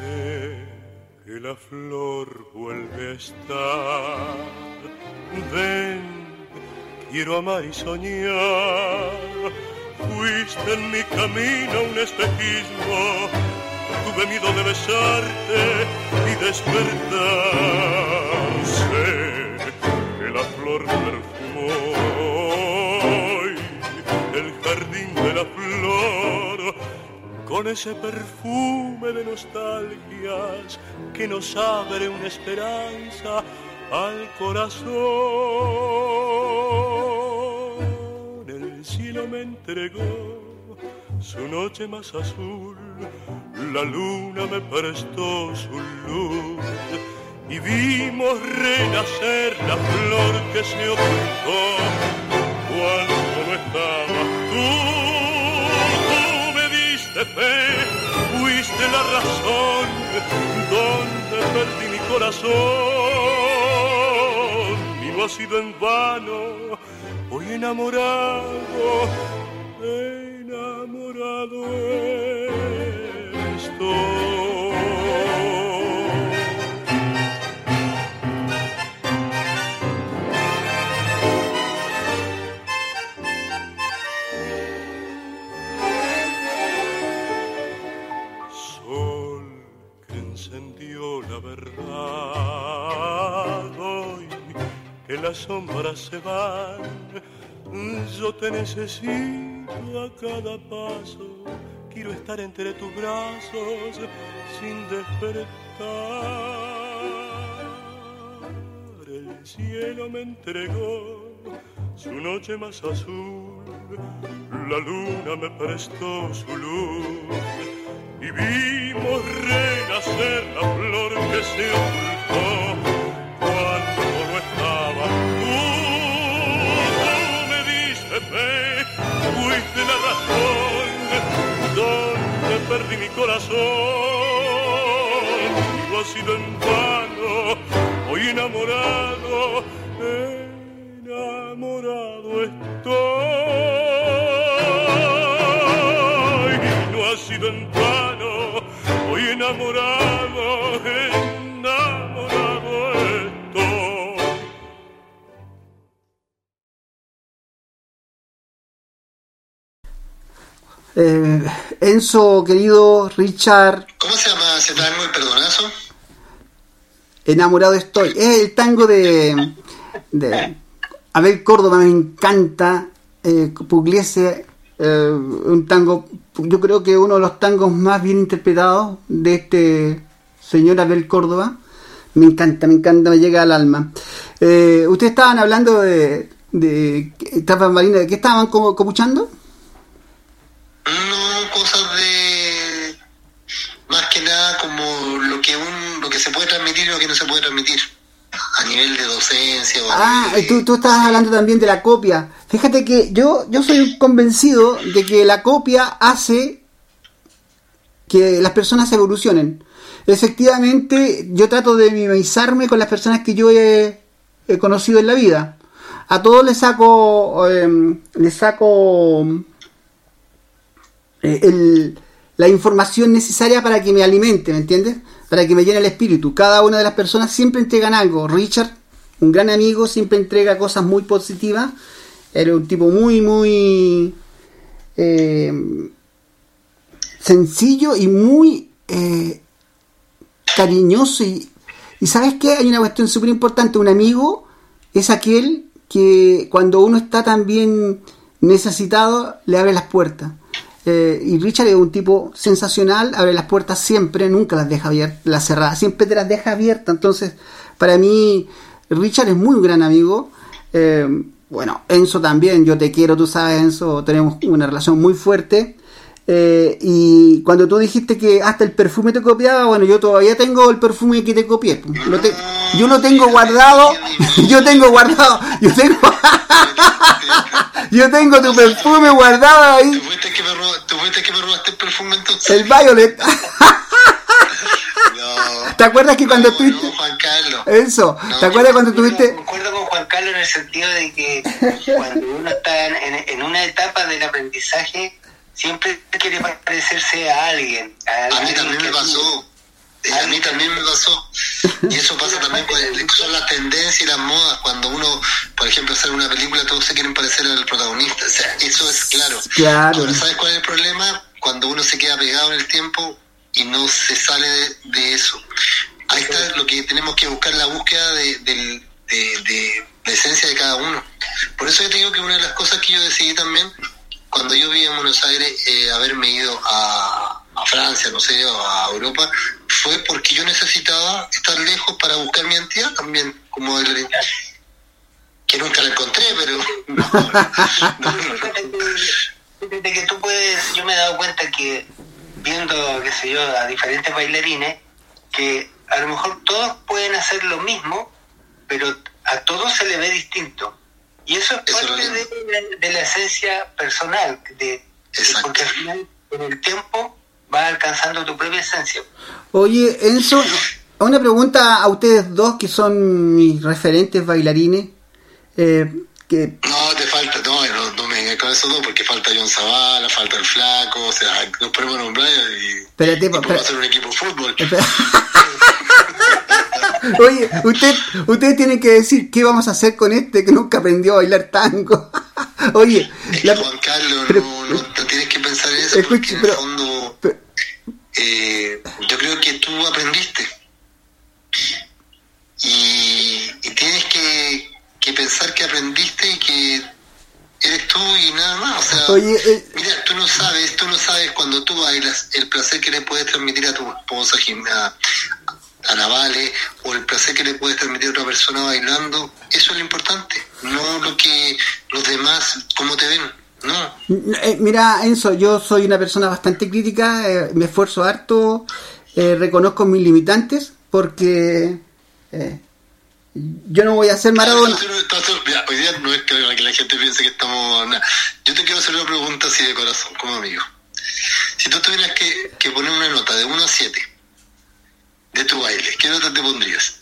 nada. la flor vuelve a estar. Ven, quiero amar y soñar. Fuiste en mi camino un espejismo. Tuve miedo de besarte y despertar. Que la flor perfumó con ese perfume de nostalgias que nos abre una esperanza al corazón. El cielo me entregó su noche más azul, la luna me prestó su luz y vimos renacer la flor que se ocultó cuando no estabas tú. Fe, fuiste la razón donde perdí mi corazón y no ha sido en vano, hoy enamorado, enamorado estoy. Las sombras se van, yo te necesito a cada paso, quiero estar entre tus brazos sin despertar. El cielo me entregó su noche más azul, la luna me prestó su luz. Y vimos renacer la flor que se ocultó perdí mi corazón. No ha sido en vano, hoy enamorado, enamorado estoy. No ha sido en vano, hoy enamorado Eh, Enzo, querido Richard, ¿Cómo se llama ese tango, el perdonazo? enamorado estoy. Es el tango de, de Abel Córdoba, me encanta. Eh, Pugliese, eh, un tango, yo creo que uno de los tangos más bien interpretados de este señor Abel Córdoba. Me encanta, me encanta, me llega al alma. Eh, Ustedes estaban hablando de, de, Tapas Marinas, ¿de qué estaban como, copuchando? No, cosas de más que nada como lo que un, lo que se puede transmitir y lo que no se puede transmitir a nivel de docencia o a Ah, de- tú, tú estabas hablando también de la copia. Fíjate que yo, yo soy convencido de que la copia hace que las personas evolucionen. Efectivamente, yo trato de mimetizarme con las personas que yo he, he conocido en la vida. A todos les saco, em, les saco eh, el- la información necesaria para que me alimente, ¿me entiendes? Para que me llene el espíritu. Cada una de las personas siempre entregan algo. Richard, un gran amigo, siempre entrega cosas muy positivas. Era un tipo muy, muy eh, sencillo y muy eh, cariñoso. Y, ¿sabes qué? Hay una cuestión súper importante. Un amigo es aquel que cuando uno está también necesitado, le abre las puertas. Eh, y Richard es un tipo sensacional, abre las puertas siempre, nunca las deja abiertas, las cerradas, siempre te las deja abiertas. Entonces, para mí, Richard es muy un gran amigo. Eh, bueno, Enzo también, yo te quiero, tú sabes, Enzo, tenemos una relación muy fuerte. Eh, y cuando tú dijiste que hasta el perfume te copiaba, bueno, yo todavía tengo el perfume que te copié. Lo te- yo lo tengo guardado, yo tengo guardado, yo tengo, yo tengo tu perfume guardado ahí. ¿Tú fuiste que me que me robaste el perfume entonces? El Violet. No. ¿Te acuerdas que cuando no, estuviste? no, Juan Carlos. Eso, ¿te acuerdas cuando estuviste? Concuerdo con Juan Carlos en el sentido de que cuando uno está en, en- en una etapa del aprendizaje, siempre quiere parecerse a alguien. A, A mí alguien también me pasó. Eh, A mí también me pasó. Y eso pasa también con son las tendencias y las modas. Cuando uno, por ejemplo, hace una película, todos se quieren parecer al protagonista. O sea, eso es claro. Claro. Ahora, ¿sabes cuál es el problema? Cuando uno se queda pegado en el tiempo y no se sale de, de eso. Ahí está lo que tenemos que buscar, la búsqueda de, del- de- de la esencia de cada uno. Por eso yo te digo que una de las cosas que yo decidí también, cuando yo vi en Buenos Aires, eh, haberme ido a, Francia, no sé, o a Europa, fue porque yo necesitaba estar lejos para buscar mi identidad también, como el que nunca la encontré, pero no, no, no, no. de que tú puedes, yo me he dado cuenta que viendo, qué sé yo, a diferentes bailarines, que a lo mejor todos pueden hacer lo mismo, pero a todos se le ve distinto. Y eso es parte de, de, la esencia personal, de, porque al final, con el tiempo, vas alcanzando tu propia esencia. Oye, Enzo, una pregunta a ustedes dos que son mis referentes bailarines. Eh, que... No, te falta, no, no, no me con eso no, porque falta John Zavala, falta el Flaco, o sea, nos ponemos a nombrar y, Espérate, y podemos hacer un equipo de fútbol. Oye, usted, ustedes tienen que decir qué vamos a hacer con este que nunca aprendió a bailar tango. Oye, es la... Juan Carlos, pero, no, no, tienes que pensar en eso, porque en el fondo pero, eh, yo creo que tú aprendiste y, y tienes que, que, pensar que aprendiste y que eres tú y nada más. O sea, Oye, eh, mira, tú no sabes, tú no sabes cuando tú bailas el placer que le puedes transmitir a tu esposa, a, a o el placer que le puedes transmitir a otra persona bailando, eso es lo importante, no lo que los demás, cómo te ven. No. Eh, mira, Enzo, yo soy una persona bastante crítica, eh, me esfuerzo harto, eh, reconozco mis limitantes, porque eh, yo no voy a ser Maradona. hoy día no es que la gente piense que estamos... Nah. Yo te quiero hacer una pregunta así de corazón, como amigo. Si tú tuvieras que, que poner una nota de 1 a 7 de tu baile, ¿qué nota te pondrías?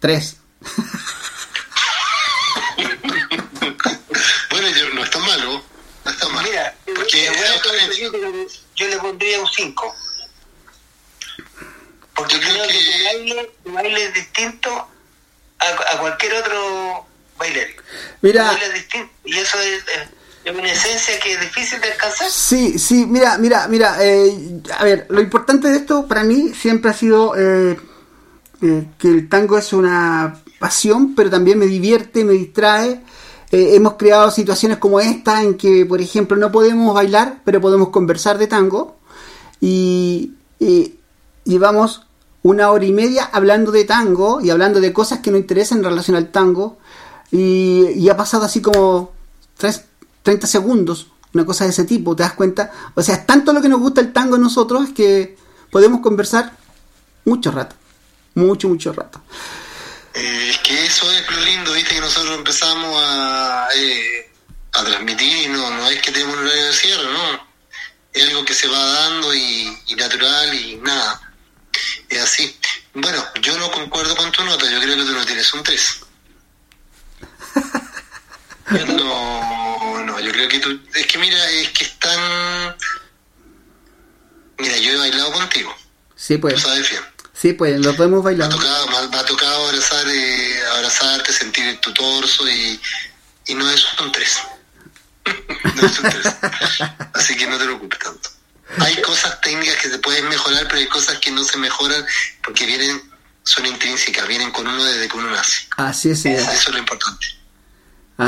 3. bueno, yo, no está malo. No está mal. Mira, porque yo, yo le pondría un 5. Porque creo, creo que, que tu, baile, tu baile es distinto a, a cualquier otro bailarín. Mira. Tu baile es distinto. Y eso es, es, una esencia que es difícil de alcanzar. Sí, sí, mira, mira, mira. Eh, a ver, lo importante de esto para mí siempre ha sido eh, eh, que el tango es una pasión, pero también me divierte, me distrae. Eh, hemos creado situaciones como esta en que, por ejemplo, no podemos bailar, pero podemos conversar de tango. Y, y llevamos una hora y media hablando de tango y hablando de cosas que nos interesan en relación al tango. Y, y ha pasado así como tres, 30 segundos, una cosa de ese tipo, ¿te das cuenta? O sea, es tanto lo que nos gusta el tango a nosotros que podemos conversar mucho rato. Mucho, mucho rato. Eh, es que eso es lo lindo, viste, que nosotros empezamos a, eh, a transmitir y no, no es que tenemos un horario de cierre, ¿no? Es algo que se va dando y, y natural y nada. Es así. Bueno, yo no concuerdo con tu nota, yo creo que tú no tienes un 3. No, no, yo creo que tú... Es que mira, es que están... Mira, yo he bailado contigo. Sí, pues. Tú sabes bien. Sí, pues, lo podemos bailar. Me ha tocado, me ha, me ha tocado abrazar, eh, abrazarte, sentir tu torso y, y no es un 3. no es un 3. Así que no te preocupes tanto. Hay cosas técnicas que se pueden mejorar, pero hay cosas que no se mejoran porque vienen, son intrínsecas, vienen con uno desde que uno nace. Así es, señor. Eso es lo importante.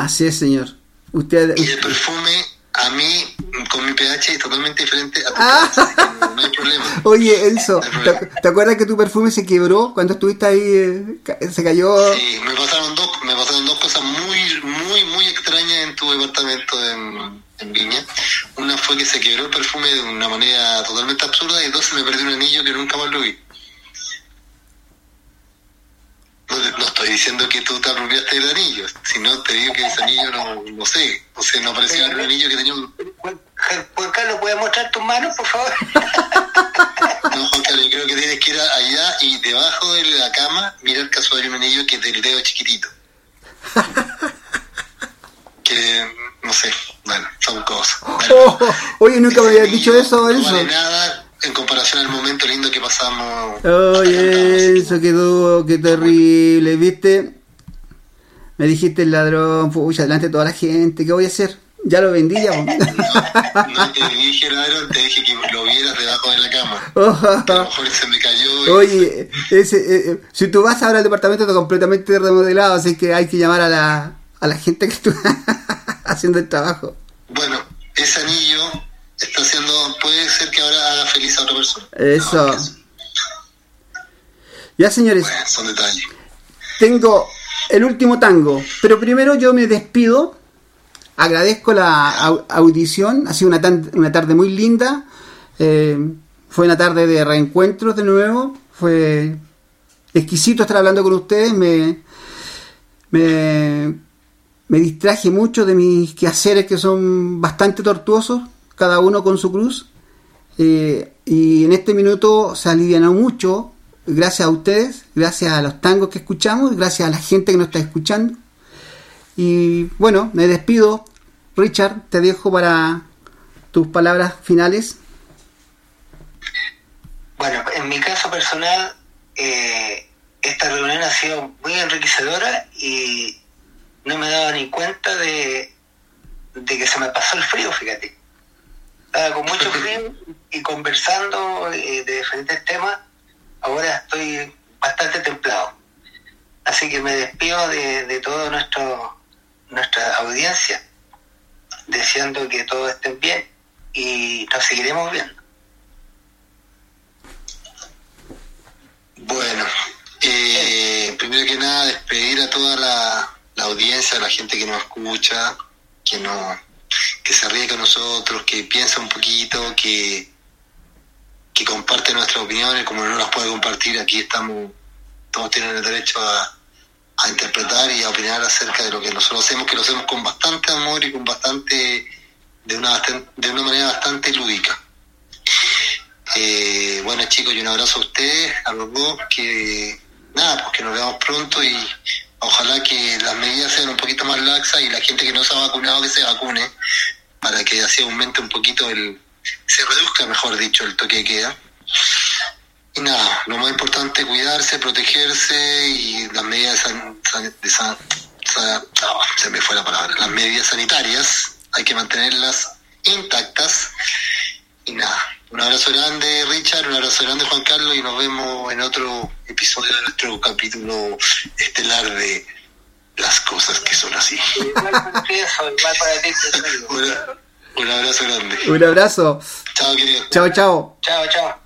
Así es, señor. Usted, y el perfume, a mí, con mi pH, es totalmente diferente a tu ah. pH, no, no, hay problema. Oye, Enzo, no ¿te, ¿te, acuerdas que tu perfume se quebró cuando estuviste ahí? Eh, se cayó. Sí, me pasaron dos, me pasaron dos cosas muy, muy, muy extrañas en tu departamento en, en Viña. Una fue que se quebró el perfume de una manera totalmente absurda y dos, se me perdió un anillo que nunca más lo vi. No, no, estoy diciendo que tú te apropiaste del anillo, sino te digo que ese anillo no, no sé, o sea, no parecía un anillo que tenía un... Juan Carlos, ¿puedes mostrar tus manos, por favor? No, Juan Carlos, yo creo que tienes que ir allá y debajo de la cama mirar casual hay un anillo que es del dedo chiquitito. que, no sé, bueno, son cosas. Bueno, oh, oye, nunca me habías dicho eso, no eso. vale nada en comparación al momento lindo que pasamos. Oye, eso quedó, qué terrible, ¿viste? Me dijiste el ladrón, pucha, delante de toda la gente, ¿qué voy a hacer? Ya lo vendí ya. No, no te dije ladrón, te dije que lo vieras debajo de la cama. Oh, que a lo mejor se me cayó. Oye, ese, eh, si tú vas ahora al departamento está completamente remodelado, así que hay que llamar a la, a la gente que está haciendo el trabajo. Bueno, ese anillo está haciendo, puede ser que ahora haga feliz a otra persona. Eso. No, ya, señores. Bueno, son detalles. Tengo el último tango, pero primero yo me despido agradezco la audición, ha sido una, una tarde muy linda, eh, fue una tarde de reencuentros de nuevo, fue exquisito estar hablando con ustedes, me, me, me distraje mucho de mis quehaceres que son bastante tortuosos, cada uno con su cruz, eh, y en este minuto se alivianó mucho, gracias a ustedes, gracias a los tangos que escuchamos, gracias a la gente que nos está escuchando. Y bueno, me despido. Richard, te dejo para tus palabras finales. Bueno, en mi caso personal, eh, esta reunión ha sido muy enriquecedora y no me he dado ni cuenta de, de que se me pasó el frío, fíjate. Con mucho frío y conversando eh, de diferentes temas, ahora estoy bastante templado. Así que me despido de, de nuestro nuestra audiencia, deseando que todos estén bien y nos seguiremos viendo. Bueno, eh, primero que nada despedir a toda la, audiencia, a la gente que nos escucha, que no, que se ríe con nosotros, que piensa un poquito, que, que comparte nuestras opiniones, como no las puede compartir, aquí estamos, todos tienen el derecho a, a interpretar y a opinar acerca de lo que nosotros hacemos, que lo hacemos con bastante amor y con bastante, de una, de una manera bastante lúdica. Eh, bueno chicos, y un abrazo a ustedes, a los dos, que nada, pues que nos veamos pronto y ojalá que las medidas sean un poquito más laxas y la gente que no se ha vacunado que se vacune, para que así aumente un poquito el, se reduzca mejor dicho el toque de queda. Y nada, lo más importante cuidarse, protegerse y las medidas de san, se me fue la palabra, las medidas sanitarias hay que mantenerlas intactas y nada, un abrazo grande Richard, un abrazo grande Juan Carlos y nos vemos en otro episodio de nuestro capítulo estelar de las cosas que son así. un, abrazo grande. Un abrazo. Chao querido. Chao, chao. Chao, chao.